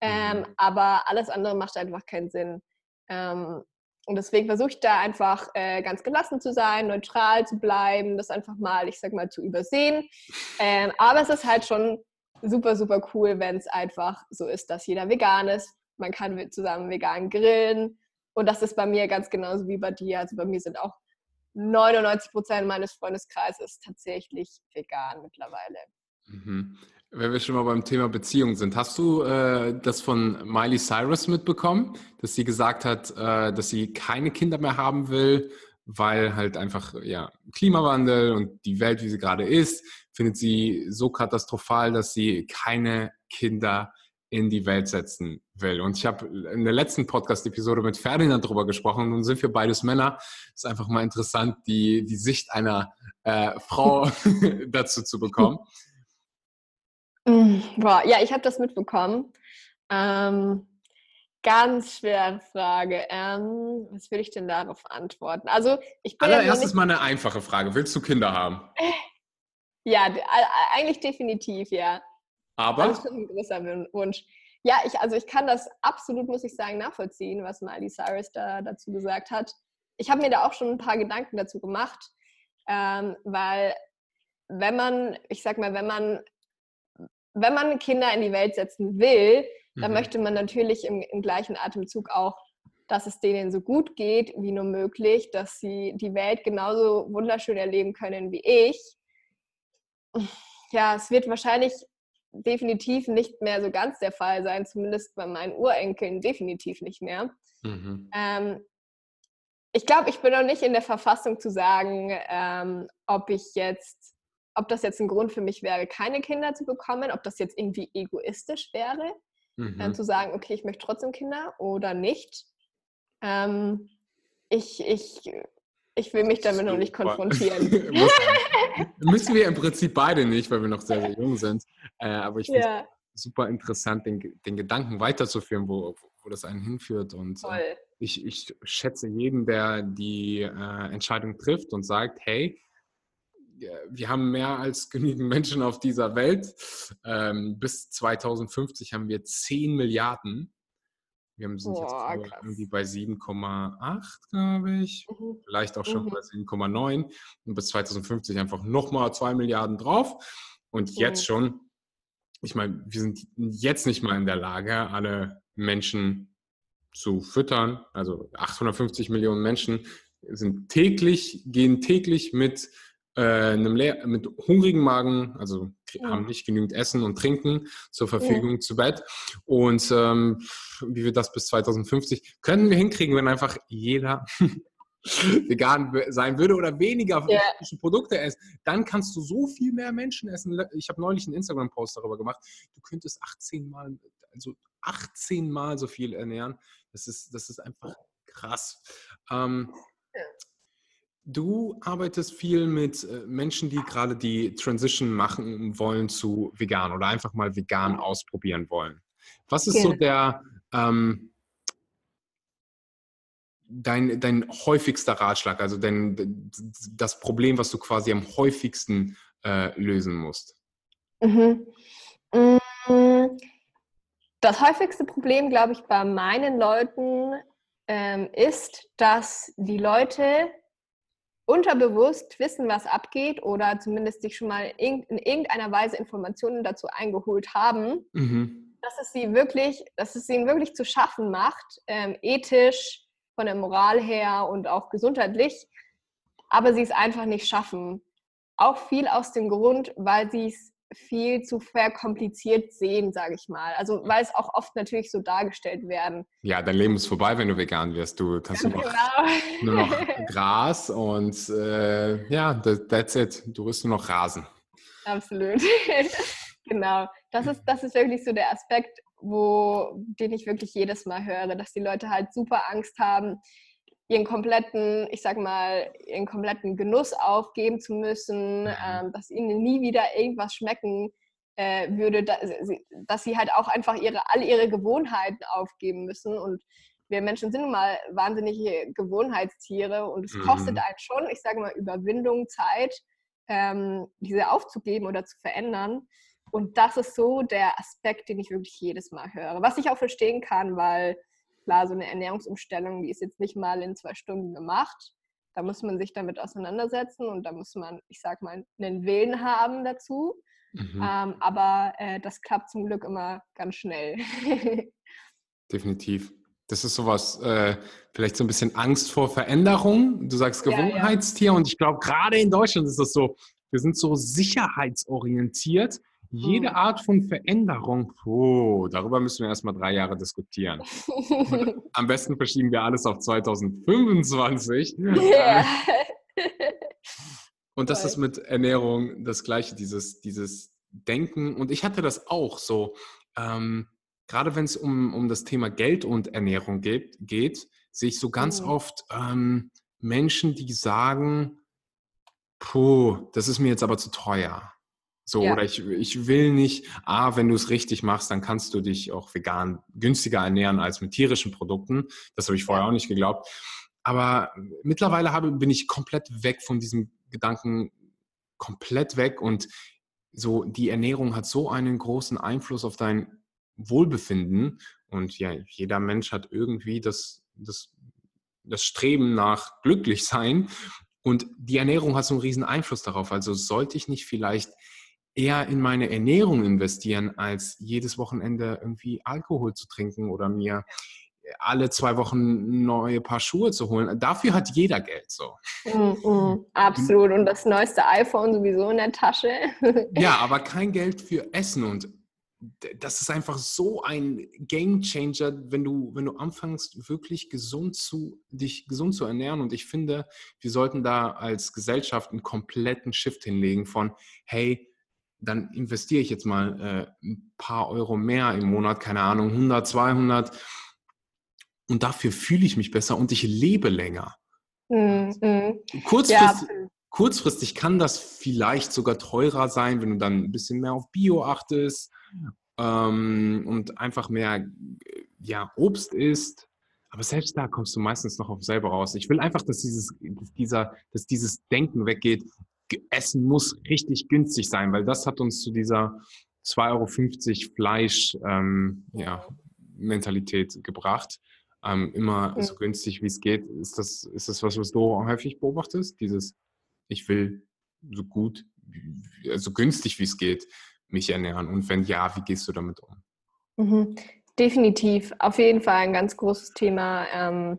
Ähm, mhm. aber alles andere macht einfach keinen Sinn. Ähm, und deswegen versuche ich da einfach äh, ganz gelassen zu sein, neutral zu bleiben, das einfach mal, ich sag mal, zu übersehen. Ähm, aber es ist halt schon super, super cool, wenn es einfach so ist, dass jeder vegan ist. Man kann zusammen vegan grillen. Und das ist bei mir ganz genauso wie bei dir. Also bei mir sind auch 99 Prozent meines Freundeskreises tatsächlich vegan mittlerweile. Mhm. Wenn wir schon mal beim Thema Beziehung sind, hast du äh, das von Miley Cyrus mitbekommen, dass sie gesagt hat, äh, dass sie keine Kinder mehr haben will, weil halt einfach ja Klimawandel und die Welt, wie sie gerade ist, findet sie so katastrophal, dass sie keine Kinder in die Welt setzen will. Und ich habe in der letzten Podcast-Episode mit Ferdinand darüber gesprochen. Nun sind wir beides Männer. Ist einfach mal interessant, die, die Sicht einer äh, Frau dazu zu bekommen. Mm, boah, ja, ich habe das mitbekommen. Ähm, ganz schwere Frage. Ähm, was will ich denn darauf antworten? Also, ich bin Allererstes ja mal eine einfache Frage. Willst du Kinder haben? Ja, eigentlich definitiv, ja. Aber? Das ist ein großer Wunsch. Ja, ich, also ich kann das absolut, muss ich sagen, nachvollziehen, was Miley Cyrus da dazu gesagt hat. Ich habe mir da auch schon ein paar Gedanken dazu gemacht, ähm, weil wenn man, ich sag mal, wenn man wenn man Kinder in die Welt setzen will, dann mhm. möchte man natürlich im, im, gleichen Atemzug auch, dass es denen so gut geht wie nur möglich, dass sie die Welt genauso wunderschön erleben können wie ich. Ja, es wird wahrscheinlich definitiv nicht mehr so ganz der Fall sein, zumindest bei meinen Urenkeln definitiv nicht mehr. Mhm. Ähm, ich glaube, ich bin noch nicht in der Verfassung zu sagen, ähm, ob ich jetzt ob das jetzt ein Grund für mich wäre, keine Kinder zu bekommen, ob das jetzt irgendwie egoistisch wäre, mhm. dann zu sagen, okay, ich möchte trotzdem Kinder oder nicht. Ähm, ich, ich, ich will mich damit noch nicht konfrontieren. Müssen wir im Prinzip beide nicht, weil wir noch sehr, sehr jung sind. Äh, aber ich finde ja. es super interessant, den, den Gedanken weiterzuführen, wo, wo das einen hinführt. Und äh, ich, ich schätze jeden, der die äh, Entscheidung trifft und sagt, hey, wir haben mehr als genügend Menschen auf dieser Welt. Ähm, bis 2050 haben wir 10 Milliarden. Wir sind Boah, jetzt irgendwie bei 7,8, glaube ich. Mhm. Vielleicht auch schon mhm. bei 7,9. Und bis 2050 einfach nochmal 2 Milliarden drauf. Und mhm. jetzt schon, ich meine, wir sind jetzt nicht mal in der Lage, alle Menschen zu füttern. Also 850 Millionen Menschen sind täglich, gehen täglich mit einem Leer mit hungrigen Magen, also haben nicht genügend Essen und Trinken zur Verfügung ja. zu Bett. Und ähm, wie wir das bis 2050 können wir hinkriegen, wenn einfach jeder vegan sein würde oder weniger ja. Produkte essen, dann kannst du so viel mehr Menschen essen. Ich habe neulich einen Instagram-Post darüber gemacht. Du könntest 18 mal, also 18 mal so viel ernähren. Das ist, das ist einfach krass. Ähm, Du arbeitest viel mit äh, Menschen, die gerade die Transition machen wollen zu vegan oder einfach mal vegan ausprobieren wollen. Was ist so der ähm, dein, dein häufigster Ratschlag, also dein, das Problem, was du quasi am häufigsten äh, lösen musst? Mhm. Mm, das häufigste Problem, glaube ich, bei meinen Leuten ähm, ist, dass die Leute unterbewusst wissen, was abgeht oder zumindest sich schon mal in irgendeiner Weise Informationen dazu eingeholt haben, mhm. dass es sie wirklich, dass es ihnen wirklich zu schaffen macht, ähm, ethisch, von der Moral her und auch gesundheitlich, aber sie es einfach nicht schaffen. Auch viel aus dem Grund, weil sie es viel zu verkompliziert sehen, sage ich mal. Also weil es auch oft natürlich so dargestellt werden. Ja, dein Leben ist vorbei, wenn du vegan wirst. Du kannst ja, nur, noch, genau. nur noch Gras und äh, ja, that's it. Du wirst nur noch Rasen. Absolut. genau. Das ist, das ist wirklich so der Aspekt, wo, den ich wirklich jedes Mal höre, dass die Leute halt super Angst haben, ihren kompletten, ich sag mal, ihren kompletten Genuss aufgeben zu müssen, mhm. ähm, dass ihnen nie wieder irgendwas schmecken äh, würde, dass sie, dass sie, halt auch einfach ihre, alle ihre Gewohnheiten aufgeben müssen. Und wir Menschen sind nun mal wahnsinnige Gewohnheitstiere und es mhm. kostet einen schon, ich sage mal, Überwindung, Zeit, ähm, diese aufzugeben oder zu verändern. Und das ist so der Aspekt, den ich wirklich jedes Mal höre. Was ich auch verstehen kann, weil Klar, so eine Ernährungsumstellung, die ist jetzt nicht mal in zwei Stunden gemacht. Da muss man sich damit auseinandersetzen und da muss man, ich sag mal, einen Willen haben dazu. Mhm. Ähm, aber äh, das klappt zum Glück immer ganz schnell. Definitiv. Das ist sowas, äh, vielleicht so ein bisschen Angst vor Veränderung. Du sagst Gewohnheitstier ja, ja. und ich glaube, gerade in Deutschland ist das so, wir sind so sicherheitsorientiert. Jede hm. Art von Veränderung, oh, darüber müssen wir erstmal drei Jahre diskutieren. am besten verschieben wir alles auf 2025. Ja. Und das ist mit Ernährung das Gleiche, dieses, dieses Denken. Und ich hatte das auch so. Ähm, gerade wenn es um, um das Thema Geld und Ernährung geht, geht sehe ich so ganz mhm. oft ähm, Menschen, die sagen, puh, das ist mir jetzt aber zu teuer. So, ja. oder ich, ich will nicht, ah, wenn du es richtig machst, dann kannst du dich auch vegan günstiger ernähren als mit tierischen Produkten. Das habe ich vorher auch nicht geglaubt. Aber mittlerweile habe, bin ich komplett weg von diesem Gedanken, komplett weg. Und so, die Ernährung hat so einen großen Einfluss auf dein Wohlbefinden. Und ja, jeder Mensch hat irgendwie das, das, das Streben nach Glücklichsein. Und die Ernährung hat so einen riesen Einfluss darauf. Also sollte ich nicht vielleicht eher in meine Ernährung investieren, als jedes Wochenende irgendwie Alkohol zu trinken oder mir alle zwei Wochen neue Paar Schuhe zu holen. Dafür hat jeder Geld so. Mm, mm, absolut. Und das neueste iPhone sowieso in der Tasche. ja, aber kein Geld für Essen. Und das ist einfach so ein Game Changer, wenn du, wenn du anfängst, wirklich gesund zu, dich gesund zu ernähren. Und ich finde, wir sollten da als Gesellschaft einen kompletten Shift hinlegen von, hey, dann investiere ich jetzt mal äh, ein paar Euro mehr im Monat, keine Ahnung, 100, 200. Und dafür fühle ich mich besser und ich lebe länger. Mhm. Kurzfristig, ja. kurzfristig kann das vielleicht sogar teurer sein, wenn du dann ein bisschen mehr auf Bio achtest ähm, und einfach mehr ja, Obst isst. Aber selbst da kommst du meistens noch auf selber raus. Ich will einfach, dass dieses, dass dieser, dass dieses Denken weggeht. Essen muss richtig günstig sein, weil das hat uns zu dieser 2,50 Euro Fleisch ähm, ja, Mentalität gebracht. Ähm, immer so günstig wie es geht. Ist das, ist das was, was du häufig beobachtest? Dieses, ich will so gut, so günstig wie es geht mich ernähren? Und wenn ja, wie gehst du damit um? Mhm. Definitiv, auf jeden Fall ein ganz großes Thema. Ähm,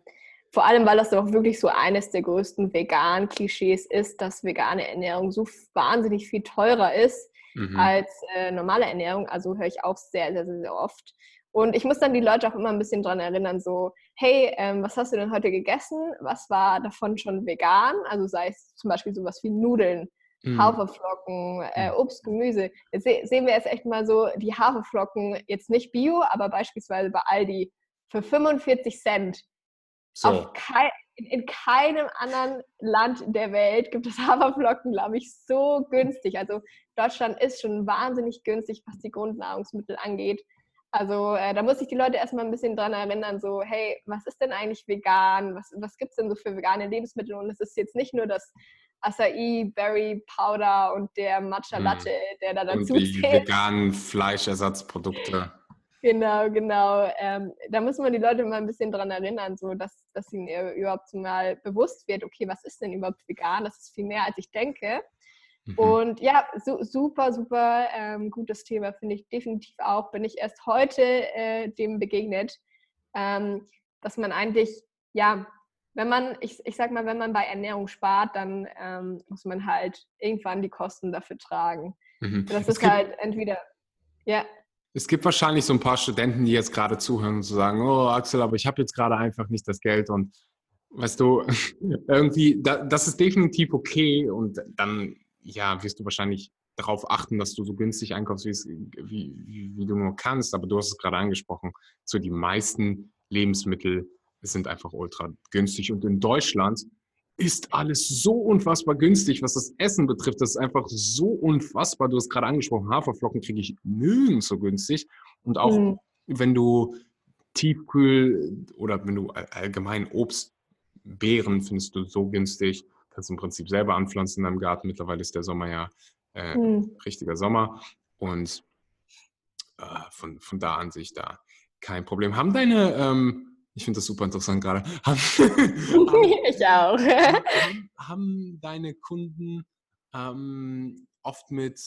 vor allem, weil das doch wirklich so eines der größten veganen Klischees ist, dass vegane Ernährung so wahnsinnig viel teurer ist mhm. als äh, normale Ernährung. Also höre ich auch sehr, sehr, sehr, sehr oft. Und ich muss dann die Leute auch immer ein bisschen daran erinnern, so, hey, ähm, was hast du denn heute gegessen? Was war davon schon vegan? Also sei es zum Beispiel sowas wie Nudeln mhm. Haferflocken, äh, mhm. Obst, Gemüse. Jetzt se sehen wir jetzt echt mal so die Haferflocken, jetzt nicht Bio, aber beispielsweise bei Aldi für 45 Cent. So. Kei in, in, keinem anderen Land der Welt gibt es Haferflocken, glaube ich, so günstig. Also Deutschland ist schon wahnsinnig günstig, was die Grundnahrungsmittel angeht. Also äh, da muss ich die Leute erstmal ein bisschen dran erinnern, so, hey, was ist denn eigentlich vegan? Was, was gibt es denn so für vegane Lebensmittel? Und es ist jetzt nicht nur das Acai Berry Powder und der Matcha hm. Latte, der da dazu und die zählt. veganen Fleischersatzprodukte. Genau, genau. Ähm, da muss man die Leute mal ein bisschen dran erinnern, so dass, dass ihnen überhaupt mal bewusst wird, okay, was ist denn überhaupt vegan? Das ist viel mehr, als ich denke. Mhm. Und ja, su super, super ähm, gutes Thema, finde ich definitiv auch. Bin ich erst heute äh, dem begegnet, ähm, dass man eigentlich, ja, wenn man, ich, ich sag mal, wenn man bei Ernährung spart, dann ähm, muss man halt irgendwann die Kosten dafür tragen. Mhm. Das ist halt entweder, ja. Es gibt wahrscheinlich so ein paar Studenten, die jetzt gerade zuhören und so sagen, oh Axel, aber ich habe jetzt gerade einfach nicht das Geld und weißt du, irgendwie, da, das ist definitiv okay und dann, ja, wirst du wahrscheinlich darauf achten, dass du so günstig einkaufst, wie, wie, wie du nur kannst. Aber du hast es gerade angesprochen, so die meisten Lebensmittel sind einfach ultra günstig. Und in Deutschland ist alles so unfassbar günstig, was das Essen betrifft. Das ist einfach so unfassbar. Du hast gerade angesprochen, Haferflocken kriege ich nirgends so günstig. Und auch mhm. wenn du Tiefkühl oder wenn du allgemein Obst, Beeren findest du so günstig, kannst du im Prinzip selber anpflanzen in deinem Garten. Mittlerweile ist der Sommer ja äh, mhm. richtiger Sommer. Und äh, von, von da an sich da kein Problem. Haben deine ähm, ich finde das super interessant gerade. ich auch. Haben, haben deine Kunden ähm, oft mit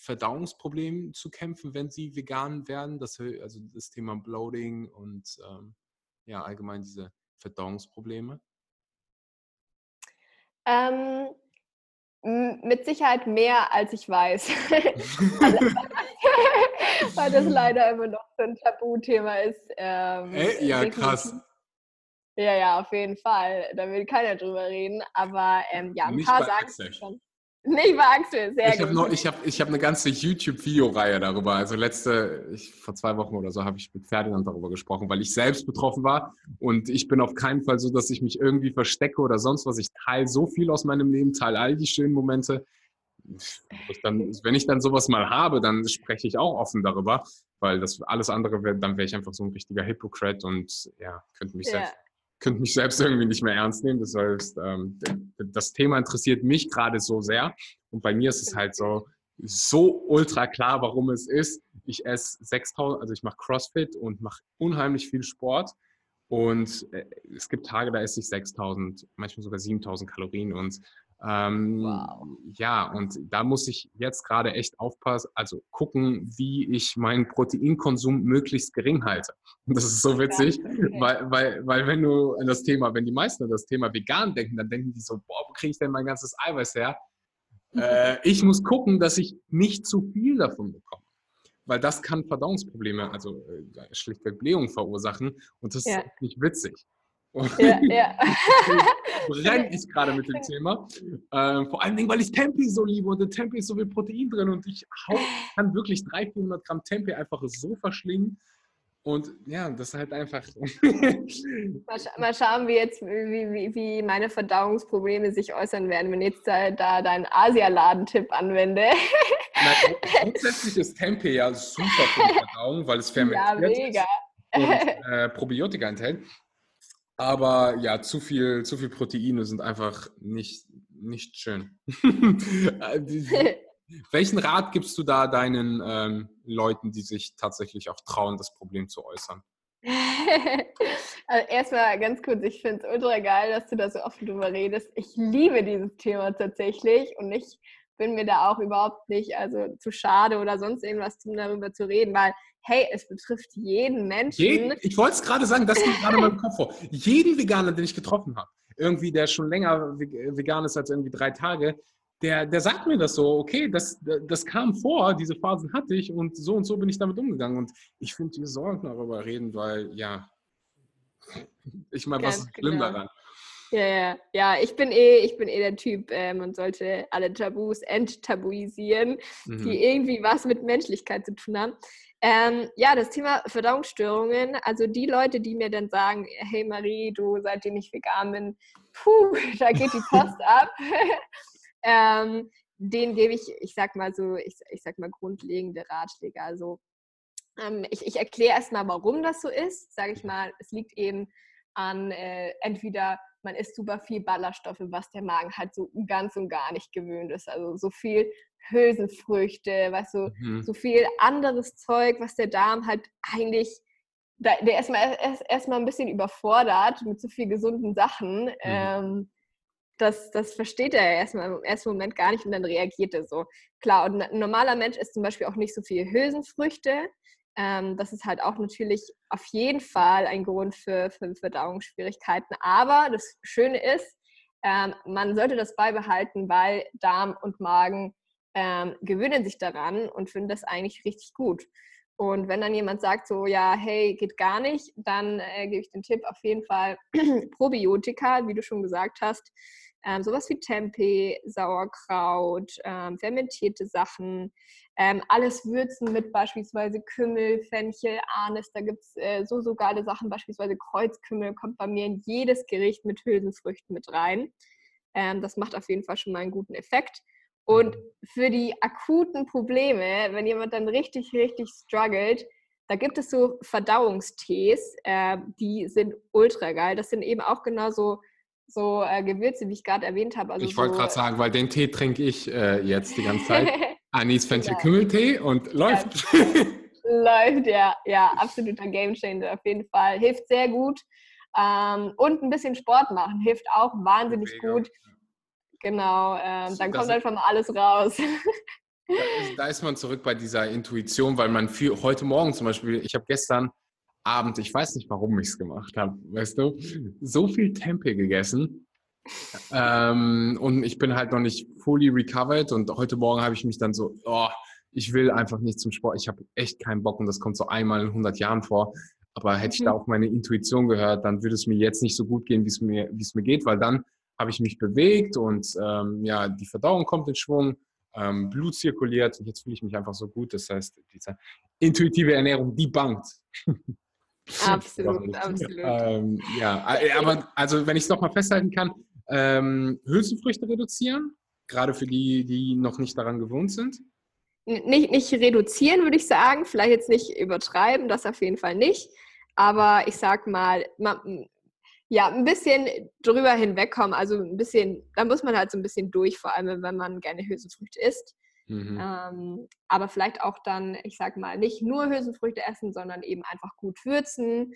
Verdauungsproblemen zu kämpfen, wenn sie vegan werden? Das, also das Thema Bloating und ähm ja, allgemein diese Verdauungsprobleme? Ähm, mit Sicherheit mehr, als ich weiß. Weil das leider immer noch so ein Tabuthema ist. Ähm, Ey, ja, krass. Ja, ja, auf jeden Fall. Da will keiner drüber reden. Aber ähm, ja, ein Nicht paar sagen es schon. Nicht bei Axel, sehr ich gut. Hab ich habe ich hab eine ganze YouTube-Videoreihe darüber. Also letzte, ich, vor zwei Wochen oder so, habe ich mit Ferdinand darüber gesprochen, weil ich selbst betroffen war. Und ich bin auf keinen Fall so, dass ich mich irgendwie verstecke oder sonst was. Ich teile so viel aus meinem Leben, teile all die schönen Momente. Ich dann, wenn ich dann sowas mal habe, dann spreche ich auch offen darüber, weil das alles andere wäre, dann wäre ich einfach so ein richtiger Hypocrite und ja, könnte mich ja. selbst könnte mich selbst irgendwie nicht mehr ernst nehmen. Das heißt, ähm, das Thema interessiert mich gerade so sehr. Und bei mir ist es halt so, so ultra klar, warum es ist. Ich esse 6000, also ich mache CrossFit und mache unheimlich viel Sport. Und äh, es gibt Tage, da esse ich 6000, manchmal sogar 7000 Kalorien. Und ähm, wow. Ja, und da muss ich jetzt gerade echt aufpassen, also gucken, wie ich meinen Proteinkonsum möglichst gering halte. Und das ist so witzig, okay. weil, weil, weil wenn du an das Thema, wenn die meisten an das Thema vegan denken, dann denken die so, boah, wo kriege ich denn mein ganzes Eiweiß her? Äh, ich muss gucken, dass ich nicht zu viel davon bekomme. Weil das kann Verdauungsprobleme, also äh, schlichtweg Blähung verursachen. Und das ja. ist nicht witzig. Ja, ja. brenne ich gerade mit dem Thema. Äh, vor allen Dingen, weil ich Tempeh so liebe und in Tempeh ist so viel Protein drin und ich hau, kann wirklich 300, 400 Gramm Tempeh einfach so verschlingen. Und ja, das ist halt einfach. mal, scha mal, schauen, wie jetzt, wie, wie, wie, meine Verdauungsprobleme sich äußern werden, wenn ich jetzt da, da deinen Asialadentipp anwende. Nein, grundsätzlich ist Tempeh ja super für die Verdauung, weil es fermentiert ja, mega. und äh, Probiotika enthält. Aber ja, zu viel, zu viel Proteine sind einfach nicht, nicht schön. Welchen Rat gibst du da deinen ähm, Leuten, die sich tatsächlich auch trauen, das Problem zu äußern? also erstmal ganz kurz, ich finde es ultra geil, dass du da so offen drüber redest. Ich liebe dieses Thema tatsächlich und ich bin mir da auch überhaupt nicht also zu schade oder sonst irgendwas, um darüber zu reden, weil hey, es betrifft jeden Menschen. Jeden, ich wollte es gerade sagen, das geht gerade in meinem Kopf vor. Jeden Veganer, den ich getroffen habe, irgendwie, der schon länger vegan ist als irgendwie drei Tage, der, der sagt mir das so, okay, das, das kam vor, diese Phasen hatte ich und so und so bin ich damit umgegangen. Und ich finde, wir sollten darüber reden, weil, ja, ich meine, was ist schlimm genau. daran? Ja, ja, ja, ich bin eh, ich bin eh der Typ, äh, man sollte alle Tabus enttabuisieren, mhm. die irgendwie was mit Menschlichkeit zu tun haben. Ähm, ja, das Thema Verdauungsstörungen, also die Leute, die mir dann sagen, hey Marie, du, seitdem ich vegan bin, puh, da geht die Post ab, ähm, denen gebe ich, ich sag mal so, ich, ich sag mal grundlegende Ratschläge. Also ähm, ich, ich erkläre erstmal, warum das so ist. Sage ich mal, es liegt eben an äh, entweder man isst super viel Ballaststoffe, was der Magen halt so ganz und gar nicht gewöhnt ist. Also so viel Hülsenfrüchte, weißt du, mhm. so viel anderes Zeug, was der Darm halt eigentlich, der erstmal erst, erstmal ein bisschen überfordert mit so viel gesunden Sachen. Mhm. Ähm, das, das versteht er erstmal im ersten Moment gar nicht und dann reagiert er so. Klar, und ein normaler Mensch isst zum Beispiel auch nicht so viel Hülsenfrüchte. Ähm, das ist halt auch natürlich auf jeden Fall ein Grund für, für Verdauungsschwierigkeiten. Aber das Schöne ist, ähm, man sollte das beibehalten, weil Darm und Magen ähm, gewöhnen sich daran und finden das eigentlich richtig gut. Und wenn dann jemand sagt so, ja, hey, geht gar nicht, dann äh, gebe ich den Tipp auf jeden Fall Probiotika, wie du schon gesagt hast ähm, sowas wie Tempeh, Sauerkraut, ähm, fermentierte Sachen, ähm, alles würzen mit beispielsweise Kümmel, Fenchel, Anis. Da gibt es äh, so, so geile Sachen, beispielsweise Kreuzkümmel kommt bei mir in jedes Gericht mit Hülsenfrüchten mit rein. Ähm, das macht auf jeden Fall schon mal einen guten Effekt. Und für die akuten Probleme, wenn jemand dann richtig, richtig struggelt, da gibt es so Verdauungstees, äh, die sind ultra geil. Das sind eben auch genauso so äh, Gewürze, wie ich gerade erwähnt habe. Also ich wollte so, gerade sagen, weil den Tee trinke ich äh, jetzt die ganze Zeit. Anis Fenchel ja. Kümmeltee und läuft. Ja. läuft, ja. Ja, absoluter Gamechanger auf jeden Fall. Hilft sehr gut. Ähm, und ein bisschen Sport machen hilft auch wahnsinnig Mega. gut. Genau, ähm, dann kommt einfach mal alles raus. Da ist, da ist, man zurück bei dieser Intuition, weil man für heute Morgen zum Beispiel, ich habe gestern Abend, ich weiß nicht, warum ich es gemacht habe, weißt du, so viel Tempeh gegessen. ähm, und ich bin halt noch nicht fully recovered und heute Morgen habe ich mich dann so, oh, ich will einfach nicht zum Sport. Ich habe echt keinen Bock und das kommt so einmal in 100 Jahren vor. Aber hätte ich da mhm. auf meine Intuition gehört, dann würde es mir jetzt nicht so gut gehen, wie es mir, wie es mir geht, weil dann habe ich mich bewegt und ähm, ja, die Verdauung kommt in Schwung, ähm, Blut zirkuliert und jetzt fühle ich mich einfach so gut. Das heißt, diese intuitive Ernährung, die bangt. Absolut, absolut. Ähm, ja, äh, aber also wenn ich es nochmal festhalten kann, ähm, Hülsenfrüchte reduzieren, gerade für die, die noch nicht daran gewohnt sind. Nicht, nicht reduzieren, würde ich sagen. Vielleicht jetzt nicht übertreiben, das auf jeden Fall nicht. Aber ich sag mal, man, ja, ein bisschen drüber hinwegkommen. Also ein bisschen, da muss man halt so ein bisschen durch, vor allem wenn man gerne Hülsenfrüchte isst. Mhm. Ähm, aber vielleicht auch dann, ich sag mal, nicht nur Hülsenfrüchte essen, sondern eben einfach gut würzen.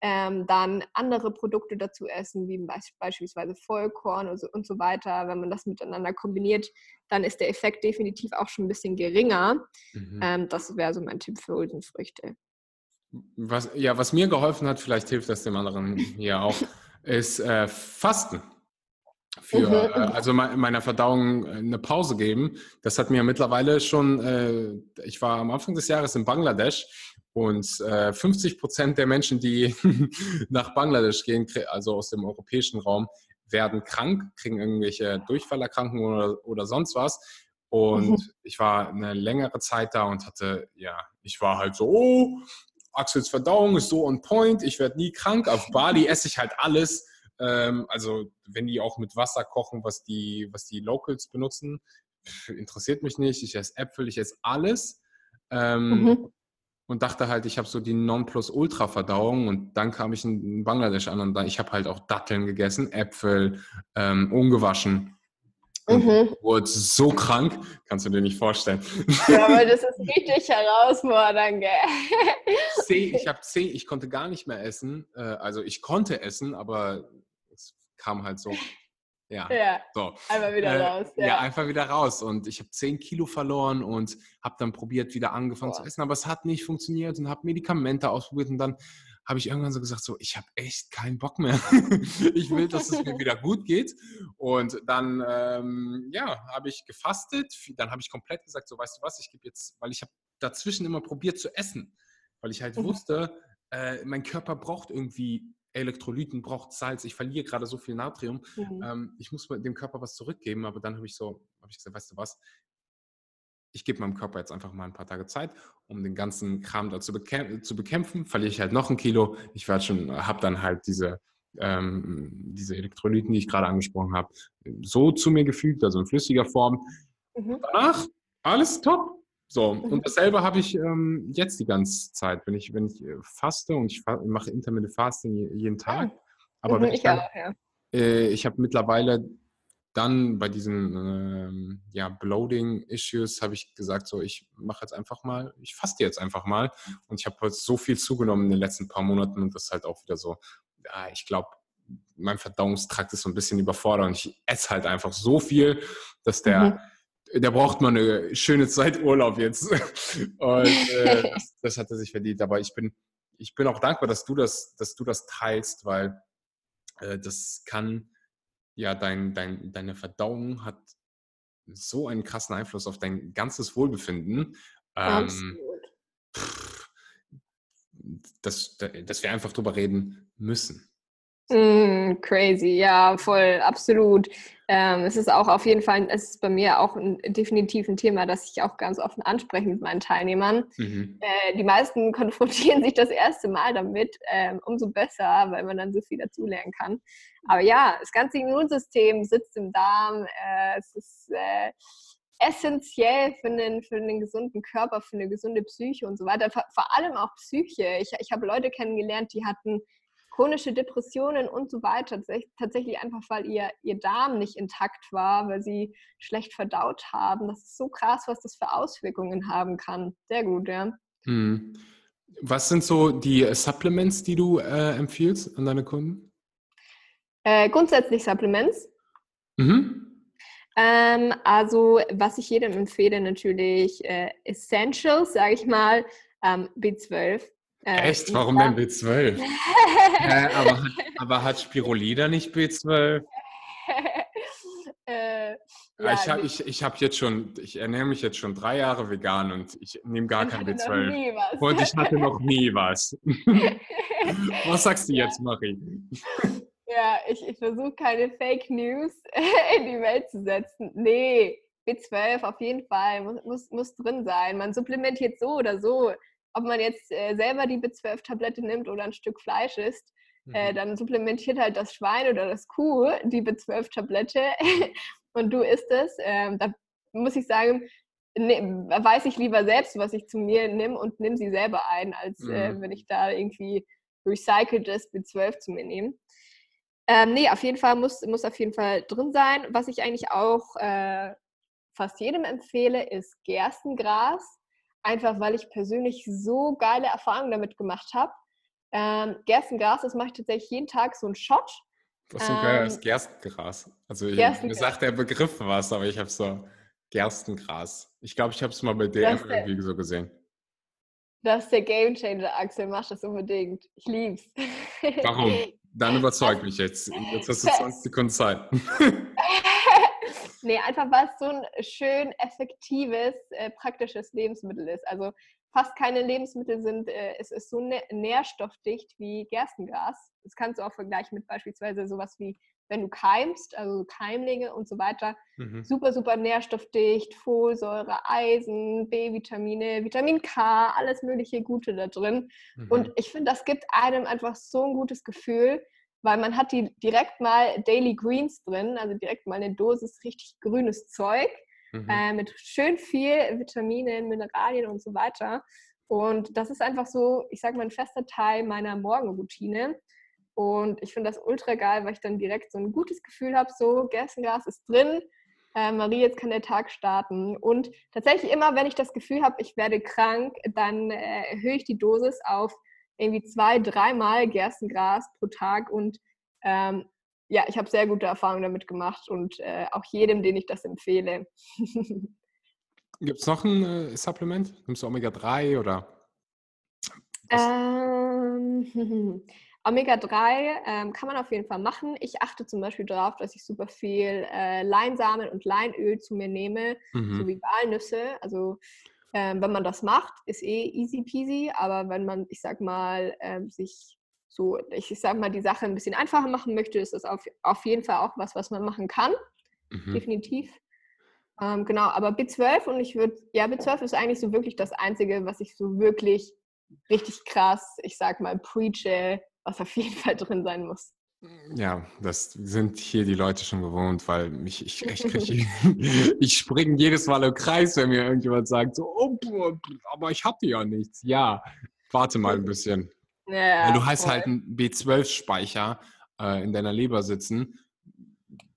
Ähm, dann andere Produkte dazu essen, wie beispielsweise Vollkorn und so, und so weiter. Wenn man das miteinander kombiniert, dann ist der Effekt definitiv auch schon ein bisschen geringer. Mhm. Ähm, das wäre so mein Tipp für Hülsenfrüchte. Was, ja, was mir geholfen hat, vielleicht hilft das dem anderen hier auch, ist äh, Fasten. Für, mhm. äh, also meiner Verdauung äh, eine Pause geben. Das hat mir mittlerweile schon, äh, ich war am Anfang des Jahres in Bangladesch und 50 äh, Prozent der Menschen, die nach Bangladesch gehen, also aus dem europäischen Raum, werden krank, kriegen irgendwelche Durchfallerkrankungen oder, oder sonst was. Und mhm. ich war eine längere Zeit da und hatte, ja, ich war halt so, oh, Axels Verdauung ist so on point, ich werde nie krank. Auf Bali esse ich halt alles. Ähm, also wenn die auch mit Wasser kochen, was die, was die Locals benutzen, interessiert mich nicht. Ich esse Äpfel, ich esse alles. Ähm, mhm. Und dachte halt, ich habe so die Nonplus-Ultra-Verdauung und dann kam ich in Bangladesch an und dann, ich habe halt auch Datteln gegessen, Äpfel, ähm, ungewaschen. Mhm. Wurde so krank, kannst du dir nicht vorstellen. Ja, aber das ist richtig herausfordernd, gell? Zehn, ich habe zehn, ich konnte gar nicht mehr essen. Äh, also ich konnte essen, aber es kam halt so. Ja, ja so. einfach wieder äh, raus. Ja. ja. einfach wieder raus. Und ich habe zehn Kilo verloren und habe dann probiert, wieder angefangen Boah. zu essen, aber es hat nicht funktioniert und habe Medikamente ausprobiert und dann habe ich irgendwann so gesagt, so, ich habe echt keinen Bock mehr. ich will, dass es mir wieder gut geht. Und dann, ähm, ja, habe ich gefastet. Dann habe ich komplett gesagt, so, weißt du was, ich gebe jetzt, weil ich habe dazwischen immer probiert zu essen, weil ich halt mhm. wusste, äh, mein Körper braucht irgendwie Elektrolyten, braucht Salz. Ich verliere gerade so viel Natrium. Mhm. Ähm, ich muss dem Körper was zurückgeben. Aber dann habe ich so, habe ich gesagt, weißt du was, ich gebe meinem Körper jetzt einfach mal ein paar Tage Zeit, um den ganzen Kram da zu, bekämpfen. Zu bekämpfen. Verliere ich halt noch ein Kilo. Ich werde schon, habe dann halt diese, ähm, diese Elektrolyten, die ich gerade angesprochen habe, so zu mir gefügt, also in flüssiger Form. Mhm. Danach alles top. So, mhm. und dasselbe habe ich ähm, jetzt die ganze Zeit, wenn ich, wenn ich äh, faste und ich fa mache Intermittent Fasting jeden Tag. Aber mhm, wenn ich, ich, ja. äh, ich habe mittlerweile dann bei diesen ähm, ja, Bloating-Issues habe ich gesagt, so ich mache jetzt einfach mal, ich faste jetzt einfach mal. Und ich habe so viel zugenommen in den letzten paar Monaten und das ist halt auch wieder so, ja, ich glaube, mein Verdauungstrakt ist so ein bisschen überfordert und ich esse halt einfach so viel, dass der, mhm. der braucht mal eine schöne Zeit Urlaub jetzt. und äh, das, das hat er sich verdient. Aber ich bin, ich bin auch dankbar, dass du das, dass du das teilst, weil äh, das kann ja, dein, dein, deine Verdauung hat so einen krassen Einfluss auf dein ganzes Wohlbefinden. Ähm, pff, dass, dass wir einfach drüber reden müssen. Mm, crazy, ja, voll, absolut. Ähm, es ist auch auf jeden Fall, es ist bei mir auch ein, definitiv ein Thema, das ich auch ganz offen anspreche mit meinen Teilnehmern. Mhm. Äh, die meisten konfrontieren sich das erste Mal damit, ähm, umso besser, weil man dann so viel dazulernen kann. Aber ja, das ganze Immunsystem sitzt im Darm. Äh, es ist äh, essentiell für einen, für einen gesunden Körper, für eine gesunde Psyche und so weiter. Vor, vor allem auch Psyche. Ich, ich habe Leute kennengelernt, die hatten chronische Depressionen und so weiter. Tatsächlich einfach, weil ihr, ihr Darm nicht intakt war, weil sie schlecht verdaut haben. Das ist so krass, was das für Auswirkungen haben kann. Sehr gut, ja. Hm. Was sind so die Supplements, die du äh, empfiehlst an deine Kunden? Äh, grundsätzlich Supplements. Mhm. Ähm, also, was ich jedem empfehle, natürlich äh, Essentials, sage ich mal, ähm, B12 Äh, Echt? Warum denn B12? äh, aber, hat, aber hat Spirulina nicht B12? äh, ja, ich habe ich, ich hab jetzt schon, ich ernähre mich jetzt schon drei Jahre vegan und ich nehme gar kein B12. Und ich hatte noch nie was. was sagst du jetzt, Marie? Ja, ich, ich versuche keine Fake News in die Welt zu setzen. Nee, B12 auf jeden Fall muss, muss, muss drin sein. Man supplementiert so oder so ob man jetzt äh, selber die B12-Tablette nimmt oder ein Stück Fleisch isst, äh, mhm. äh, dann supplementiert halt das Schwein oder das Kuh die B12-Tablette und du isst es. Ähm, da muss ich sagen, ne, weiß ich lieber selbst, was ich zu mir nehme und nehme sie selber ein, als äh, mhm. äh, wenn ich da irgendwie recyceltes B12 zu mir nehme. Ähm, nee, auf jeden Fall muss, muss auf jeden Fall drin sein. Was ich eigentlich auch äh, fast jedem empfehle, ist Gerstengras einfach weil ich persönlich so geile Erfahrungen damit gemacht habe. Ähm, Gerstengras, das mache ich tatsächlich jeden Tag so einen Shot. Was so geil ist, ähm, Gerstengras. Also mir sagt der Begriff was, aber ich habe so Gerstengras. Ich glaube, ich habe es mal bei DM irgendwie so gesehen. Das ist der Gamechanger, Axel. Mach das unbedingt. Ich lieb's. Warum? Dann überzeug mich jetzt. Jetzt hast du 20 Sekunden Zeit. Nee, einfach weil es so ein schön effektives, äh, praktisches Lebensmittel ist. Also fast keine Lebensmittel sind, äh, es ist so nährstoffdicht wie Gerstengras. Das kannst du auch vergleichen mit beispielsweise sowas wie, wenn du keimst, also Keimlinge und so weiter. Mhm. Super, super nährstoffdicht, Folsäure, Eisen, B-Vitamine, Vitamin K, alles mögliche Gute da drin. Mhm. Und ich finde, das gibt einem einfach so ein gutes Gefühl weil man hat die direkt mal Daily Greens drin, also direkt mal eine Dosis richtig grünes Zeug mhm. äh, mit schön viel Vitaminen, Mineralien und so weiter. Und das ist einfach so, ich sage mal, ein fester Teil meiner Morgenroutine. Und ich finde das ultra geil, weil ich dann direkt so ein gutes Gefühl habe, so Gerstengras ist drin, äh, Marie, jetzt kann der Tag starten. Und tatsächlich immer, wenn ich das Gefühl habe, ich werde krank, dann äh, erhöhe ich die Dosis auf irgendwie zwei, dreimal Gerstengras pro Tag und ähm, ja, ich habe sehr gute Erfahrungen damit gemacht und äh, auch jedem, den ich das empfehle. Gibt es noch ein äh, Supplement? Nimmst du Omega-3 oder? Ähm, Omega-3 ähm, kann man auf jeden Fall machen. Ich achte zum Beispiel darauf, dass ich super viel äh, Leinsamen und Leinöl zu mir nehme, mhm. sowie Walnüsse. Also ähm, wenn man das macht, ist eh easy peasy, aber wenn man, ich sag mal, ähm, sich so, ich, ich sag mal, die Sache ein bisschen einfacher machen möchte, ist das auf, auf jeden Fall auch was, was man machen kann. Mhm. Definitiv. Ähm, genau, aber B12 und ich würde, ja, B12 ist eigentlich so wirklich das Einzige, was ich so wirklich richtig krass, ich sag mal, preache, was auf jeden Fall drin sein muss. Ja, das sind hier die Leute schon gewohnt, weil mich, ich, ich, ich, ich springe jedes Mal im Kreis, wenn mir irgendjemand sagt, so, oh, aber ich hatte ja nichts. Ja, warte mal ein bisschen. Ja, du hast halt einen B12-Speicher äh, in deiner Leber sitzen.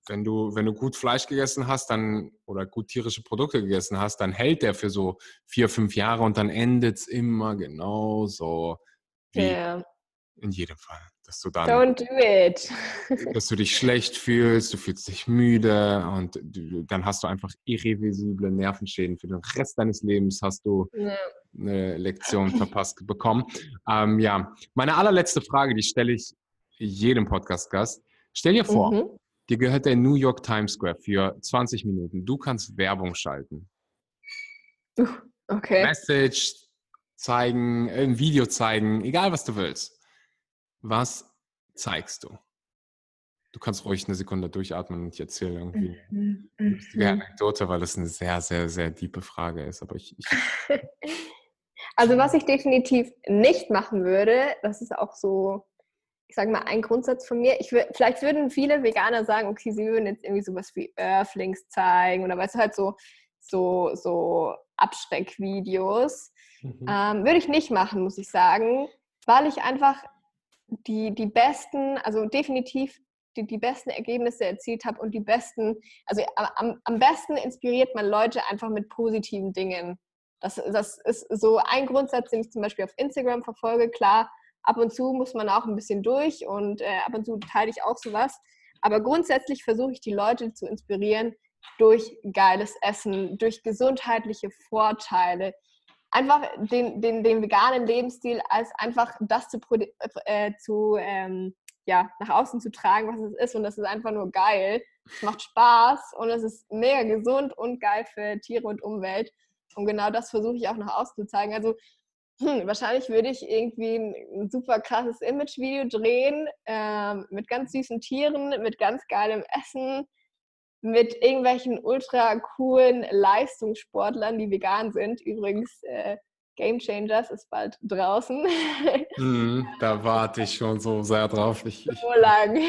Wenn du, wenn du gut Fleisch gegessen hast, dann oder gut tierische Produkte gegessen hast, dann hält der für so vier, fünf Jahre und dann endet es immer genauso wie ja. in jedem Fall dass du dann, Don't do it. dass du dich schlecht fühlst, du fühlst dich müde und du, dann hast du einfach irreversible Nervenschäden für den Rest deines Lebens hast du ja. eine Lektion verpasst bekommen. Ähm, ja, meine allerletzte Frage, die stelle ich jedem Podcast-Gast. Stell dir vor, mhm. dir gehört der New York Times Square für 20 Minuten. Du kannst Werbung schalten. Okay. Message zeigen, ein Video zeigen, egal was du willst. Was zeigst du? Du kannst ruhig eine Sekunde durchatmen und ich erzähle irgendwie mhm. eine lustige mhm. Anekdote, weil das eine sehr, sehr, sehr tiefe Frage ist. Aber ich, ich also was ich definitiv nicht machen würde, das ist auch so, ich sage mal, ein Grundsatz von mir. Ich vielleicht würden viele Veganer sagen, okay, sie würden jetzt irgendwie sowas wie Earthlings zeigen oder weißt du halt so, so, so Abschreckvideos. Mhm. Ähm, würde ich nicht machen, muss ich sagen, weil ich einfach die, die besten, also definitiv die, die besten Ergebnisse erzielt habe und die besten, also am, am besten inspiriert man Leute einfach mit positiven Dingen. Das, das ist so ein Grundsatz, den ich zum Beispiel auf Instagram verfolge. Klar, ab und zu muss man auch ein bisschen durch und äh, ab und zu teile ich auch sowas. Aber grundsätzlich versuche ich die Leute zu inspirieren durch geiles Essen, durch gesundheitliche Vorteile, einfach den, den, den veganen Lebensstil als einfach das zu, äh, zu ähm, ja, nach außen zu tragen, was es ist. Und das ist einfach nur geil. Es macht Spaß und es ist mega gesund und geil für Tiere und Umwelt. Und genau das versuche ich auch nach außen zu zeigen. Also hm, wahrscheinlich würde ich irgendwie ein super krasses Image-Video drehen ähm, mit ganz süßen Tieren, mit ganz geilem Essen, mit irgendwelchen ultra coolen Leistungssportlern, die vegan sind. Übrigens, äh, Game Changers ist bald draußen. Mm, da warte ich schon so sehr drauf. Ich, so lang.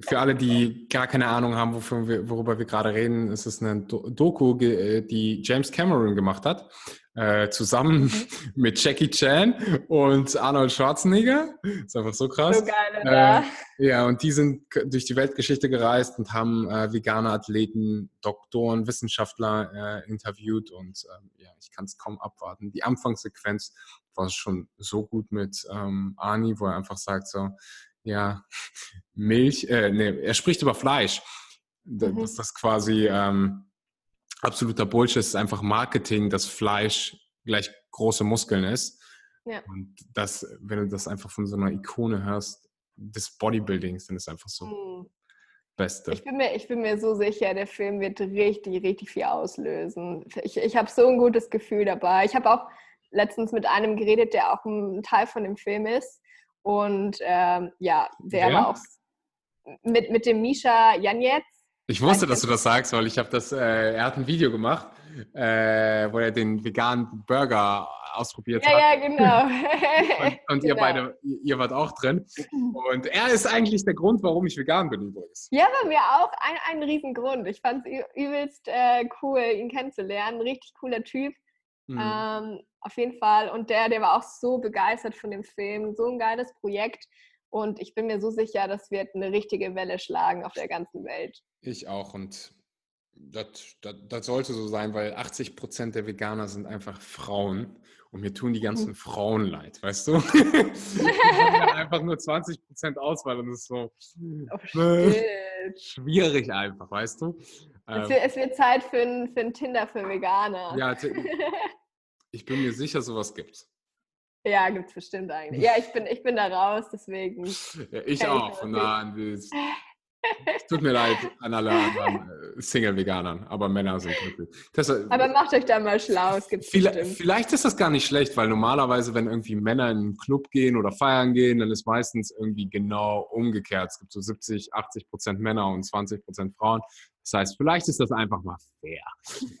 Für alle, die gar keine Ahnung haben, wir, worüber wir gerade reden, ist es eine Doku, äh, die James Cameron gemacht hat, äh, zusammen mhm. mit Jackie Chan und Arnold Schwarzenegger. Ist einfach so krass. So geil, oder? Äh, ja, und die sind durch die Weltgeschichte gereist und haben äh, vegane Athleten, Doktoren, Wissenschaftler äh, interviewt und ähm, ja, ich kann es kaum abwarten. Die Anfangssequenz war schon so gut mit ähm, Arnie, wo er einfach sagt so, ja, Milch, äh, nee, er spricht über Fleisch. Mhm. Dass das quasi ähm, absoluter Bullshit ist, einfach Marketing, dass Fleisch gleich große Muskeln ist. Ja. Und das, wenn du das einfach von so einer Ikone hörst, des Bodybuildings, dann ist einfach so mhm. Beste. Ich bin, mir, ich bin mir so sicher, der Film wird richtig, richtig viel auslösen. Ich, ich habe so ein gutes Gefühl dabei. Ich habe auch letztens mit einem geredet, der auch ein Teil von dem Film ist. Und ähm, ja, der war auch mit, mit dem Misha Janetz. Ich wusste, dass du das sagst, weil ich habe das, äh, er hat ein Video gemacht, äh, wo er den veganen Burger ausprobiert ja, hat. Ja, genau. und, und genau. ihr beide, ihr wart auch drin. Und er ist eigentlich der Grund, warum ich vegan bin übrigens. Ja, bei mir auch ein, ein Riesengrund. Ich fand es übelst äh, cool, ihn kennenzulernen. Richtig cooler Typ. Mhm. Ähm, auf jeden Fall. Und der, der war auch so begeistert von dem Film. So ein geiles Projekt. Und ich bin mir so sicher, das wird eine richtige Welle schlagen auf der ganzen Welt. Ich auch. Und das, das, das sollte so sein, weil 80 Prozent der Veganer sind einfach Frauen. Und mir tun die ganzen mhm. Frauen leid, weißt du? einfach nur 20 Prozent Auswahl und das ist so oh, äh, schwierig einfach, weißt du? Es wird, es wird Zeit für ein, für ein Tinder für Veganer. Ja, Ich bin mir sicher, sowas gibt's. Ja, gibt's bestimmt eigentlich. Ja, ich bin, ich bin da raus, deswegen. Ja, ich auch. Da an. Es tut mir leid an alle anderen äh, Single-Veganern, aber Männer sind glücklich. Deshalb, aber macht euch da mal schlau, es gibt vielleicht, vielleicht ist das gar nicht schlecht, weil normalerweise, wenn irgendwie Männer in einen Club gehen oder feiern gehen, dann ist meistens irgendwie genau umgekehrt. Es gibt so 70, 80 Prozent Männer und 20 Prozent Frauen. Das heißt, vielleicht ist das einfach mal fair.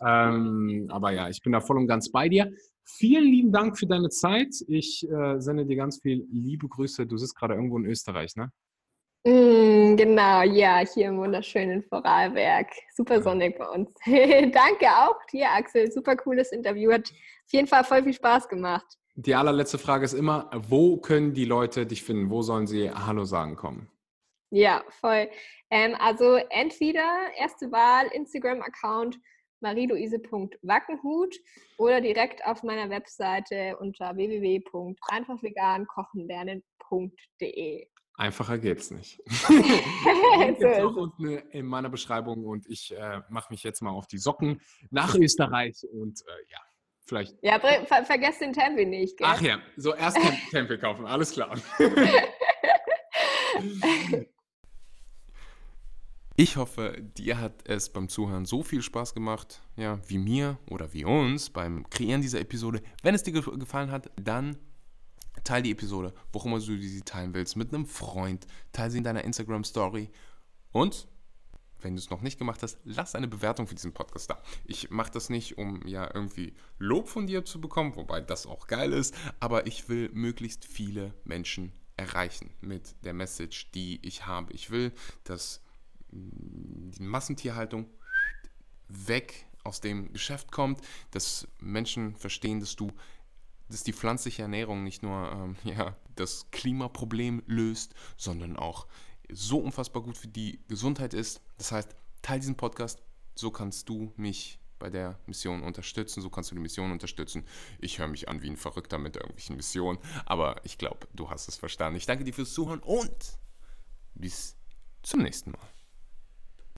ähm, aber ja, ich bin da voll und ganz bei dir. Vielen lieben Dank für deine Zeit. Ich äh, sende dir ganz viel liebe Grüße. Du sitzt gerade irgendwo in Österreich, ne? Mm, genau, ja, hier im wunderschönen Vorarlberg. Super sonnig bei uns. Danke auch dir, Axel. Super cooles Interview. Hat auf jeden Fall voll viel Spaß gemacht. Die allerletzte Frage ist immer, wo können die Leute dich finden? Wo sollen sie Hallo sagen kommen? Ja, voll. Ähm, also entweder erste Wahl Instagram-Account marieluise.wackenhut oder direkt auf meiner Webseite unter www.einfachvegankochenlernen.de. Einfacher geht's nicht. Gibt auch unten in meiner Beschreibung und ich äh, mache mich jetzt mal auf die Socken nach Österreich und äh, ja, vielleicht. Ja, ver vergesst den Tempel nicht. Gell? Ach ja, so erst Tempel kaufen, alles klar. Ich hoffe, dir hat es beim Zuhören so viel Spaß gemacht, ja, wie mir oder wie uns beim Kreieren dieser Episode. Wenn es dir gefallen hat, dann teile die Episode, wo immer du sie teilen willst, mit einem Freund, teile sie in deiner Instagram Story und wenn du es noch nicht gemacht hast, lass eine Bewertung für diesen Podcast da. Ich mache das nicht, um ja irgendwie Lob von dir zu bekommen, wobei das auch geil ist, aber ich will möglichst viele Menschen erreichen mit der Message, die ich habe. Ich will, dass die Massentierhaltung weg aus dem Geschäft kommt, dass Menschen verstehen, dass du, dass die pflanzliche Ernährung nicht nur ähm, ja, das Klimaproblem löst, sondern auch so unfassbar gut für die Gesundheit ist. Das heißt, teil diesen Podcast, so kannst du mich bei der Mission unterstützen, so kannst du die Mission unterstützen. Ich höre mich an wie ein Verrückter mit irgendwelchen Missionen, aber ich glaube, du hast es verstanden. Ich danke dir fürs Zuhören und bis zum nächsten Mal.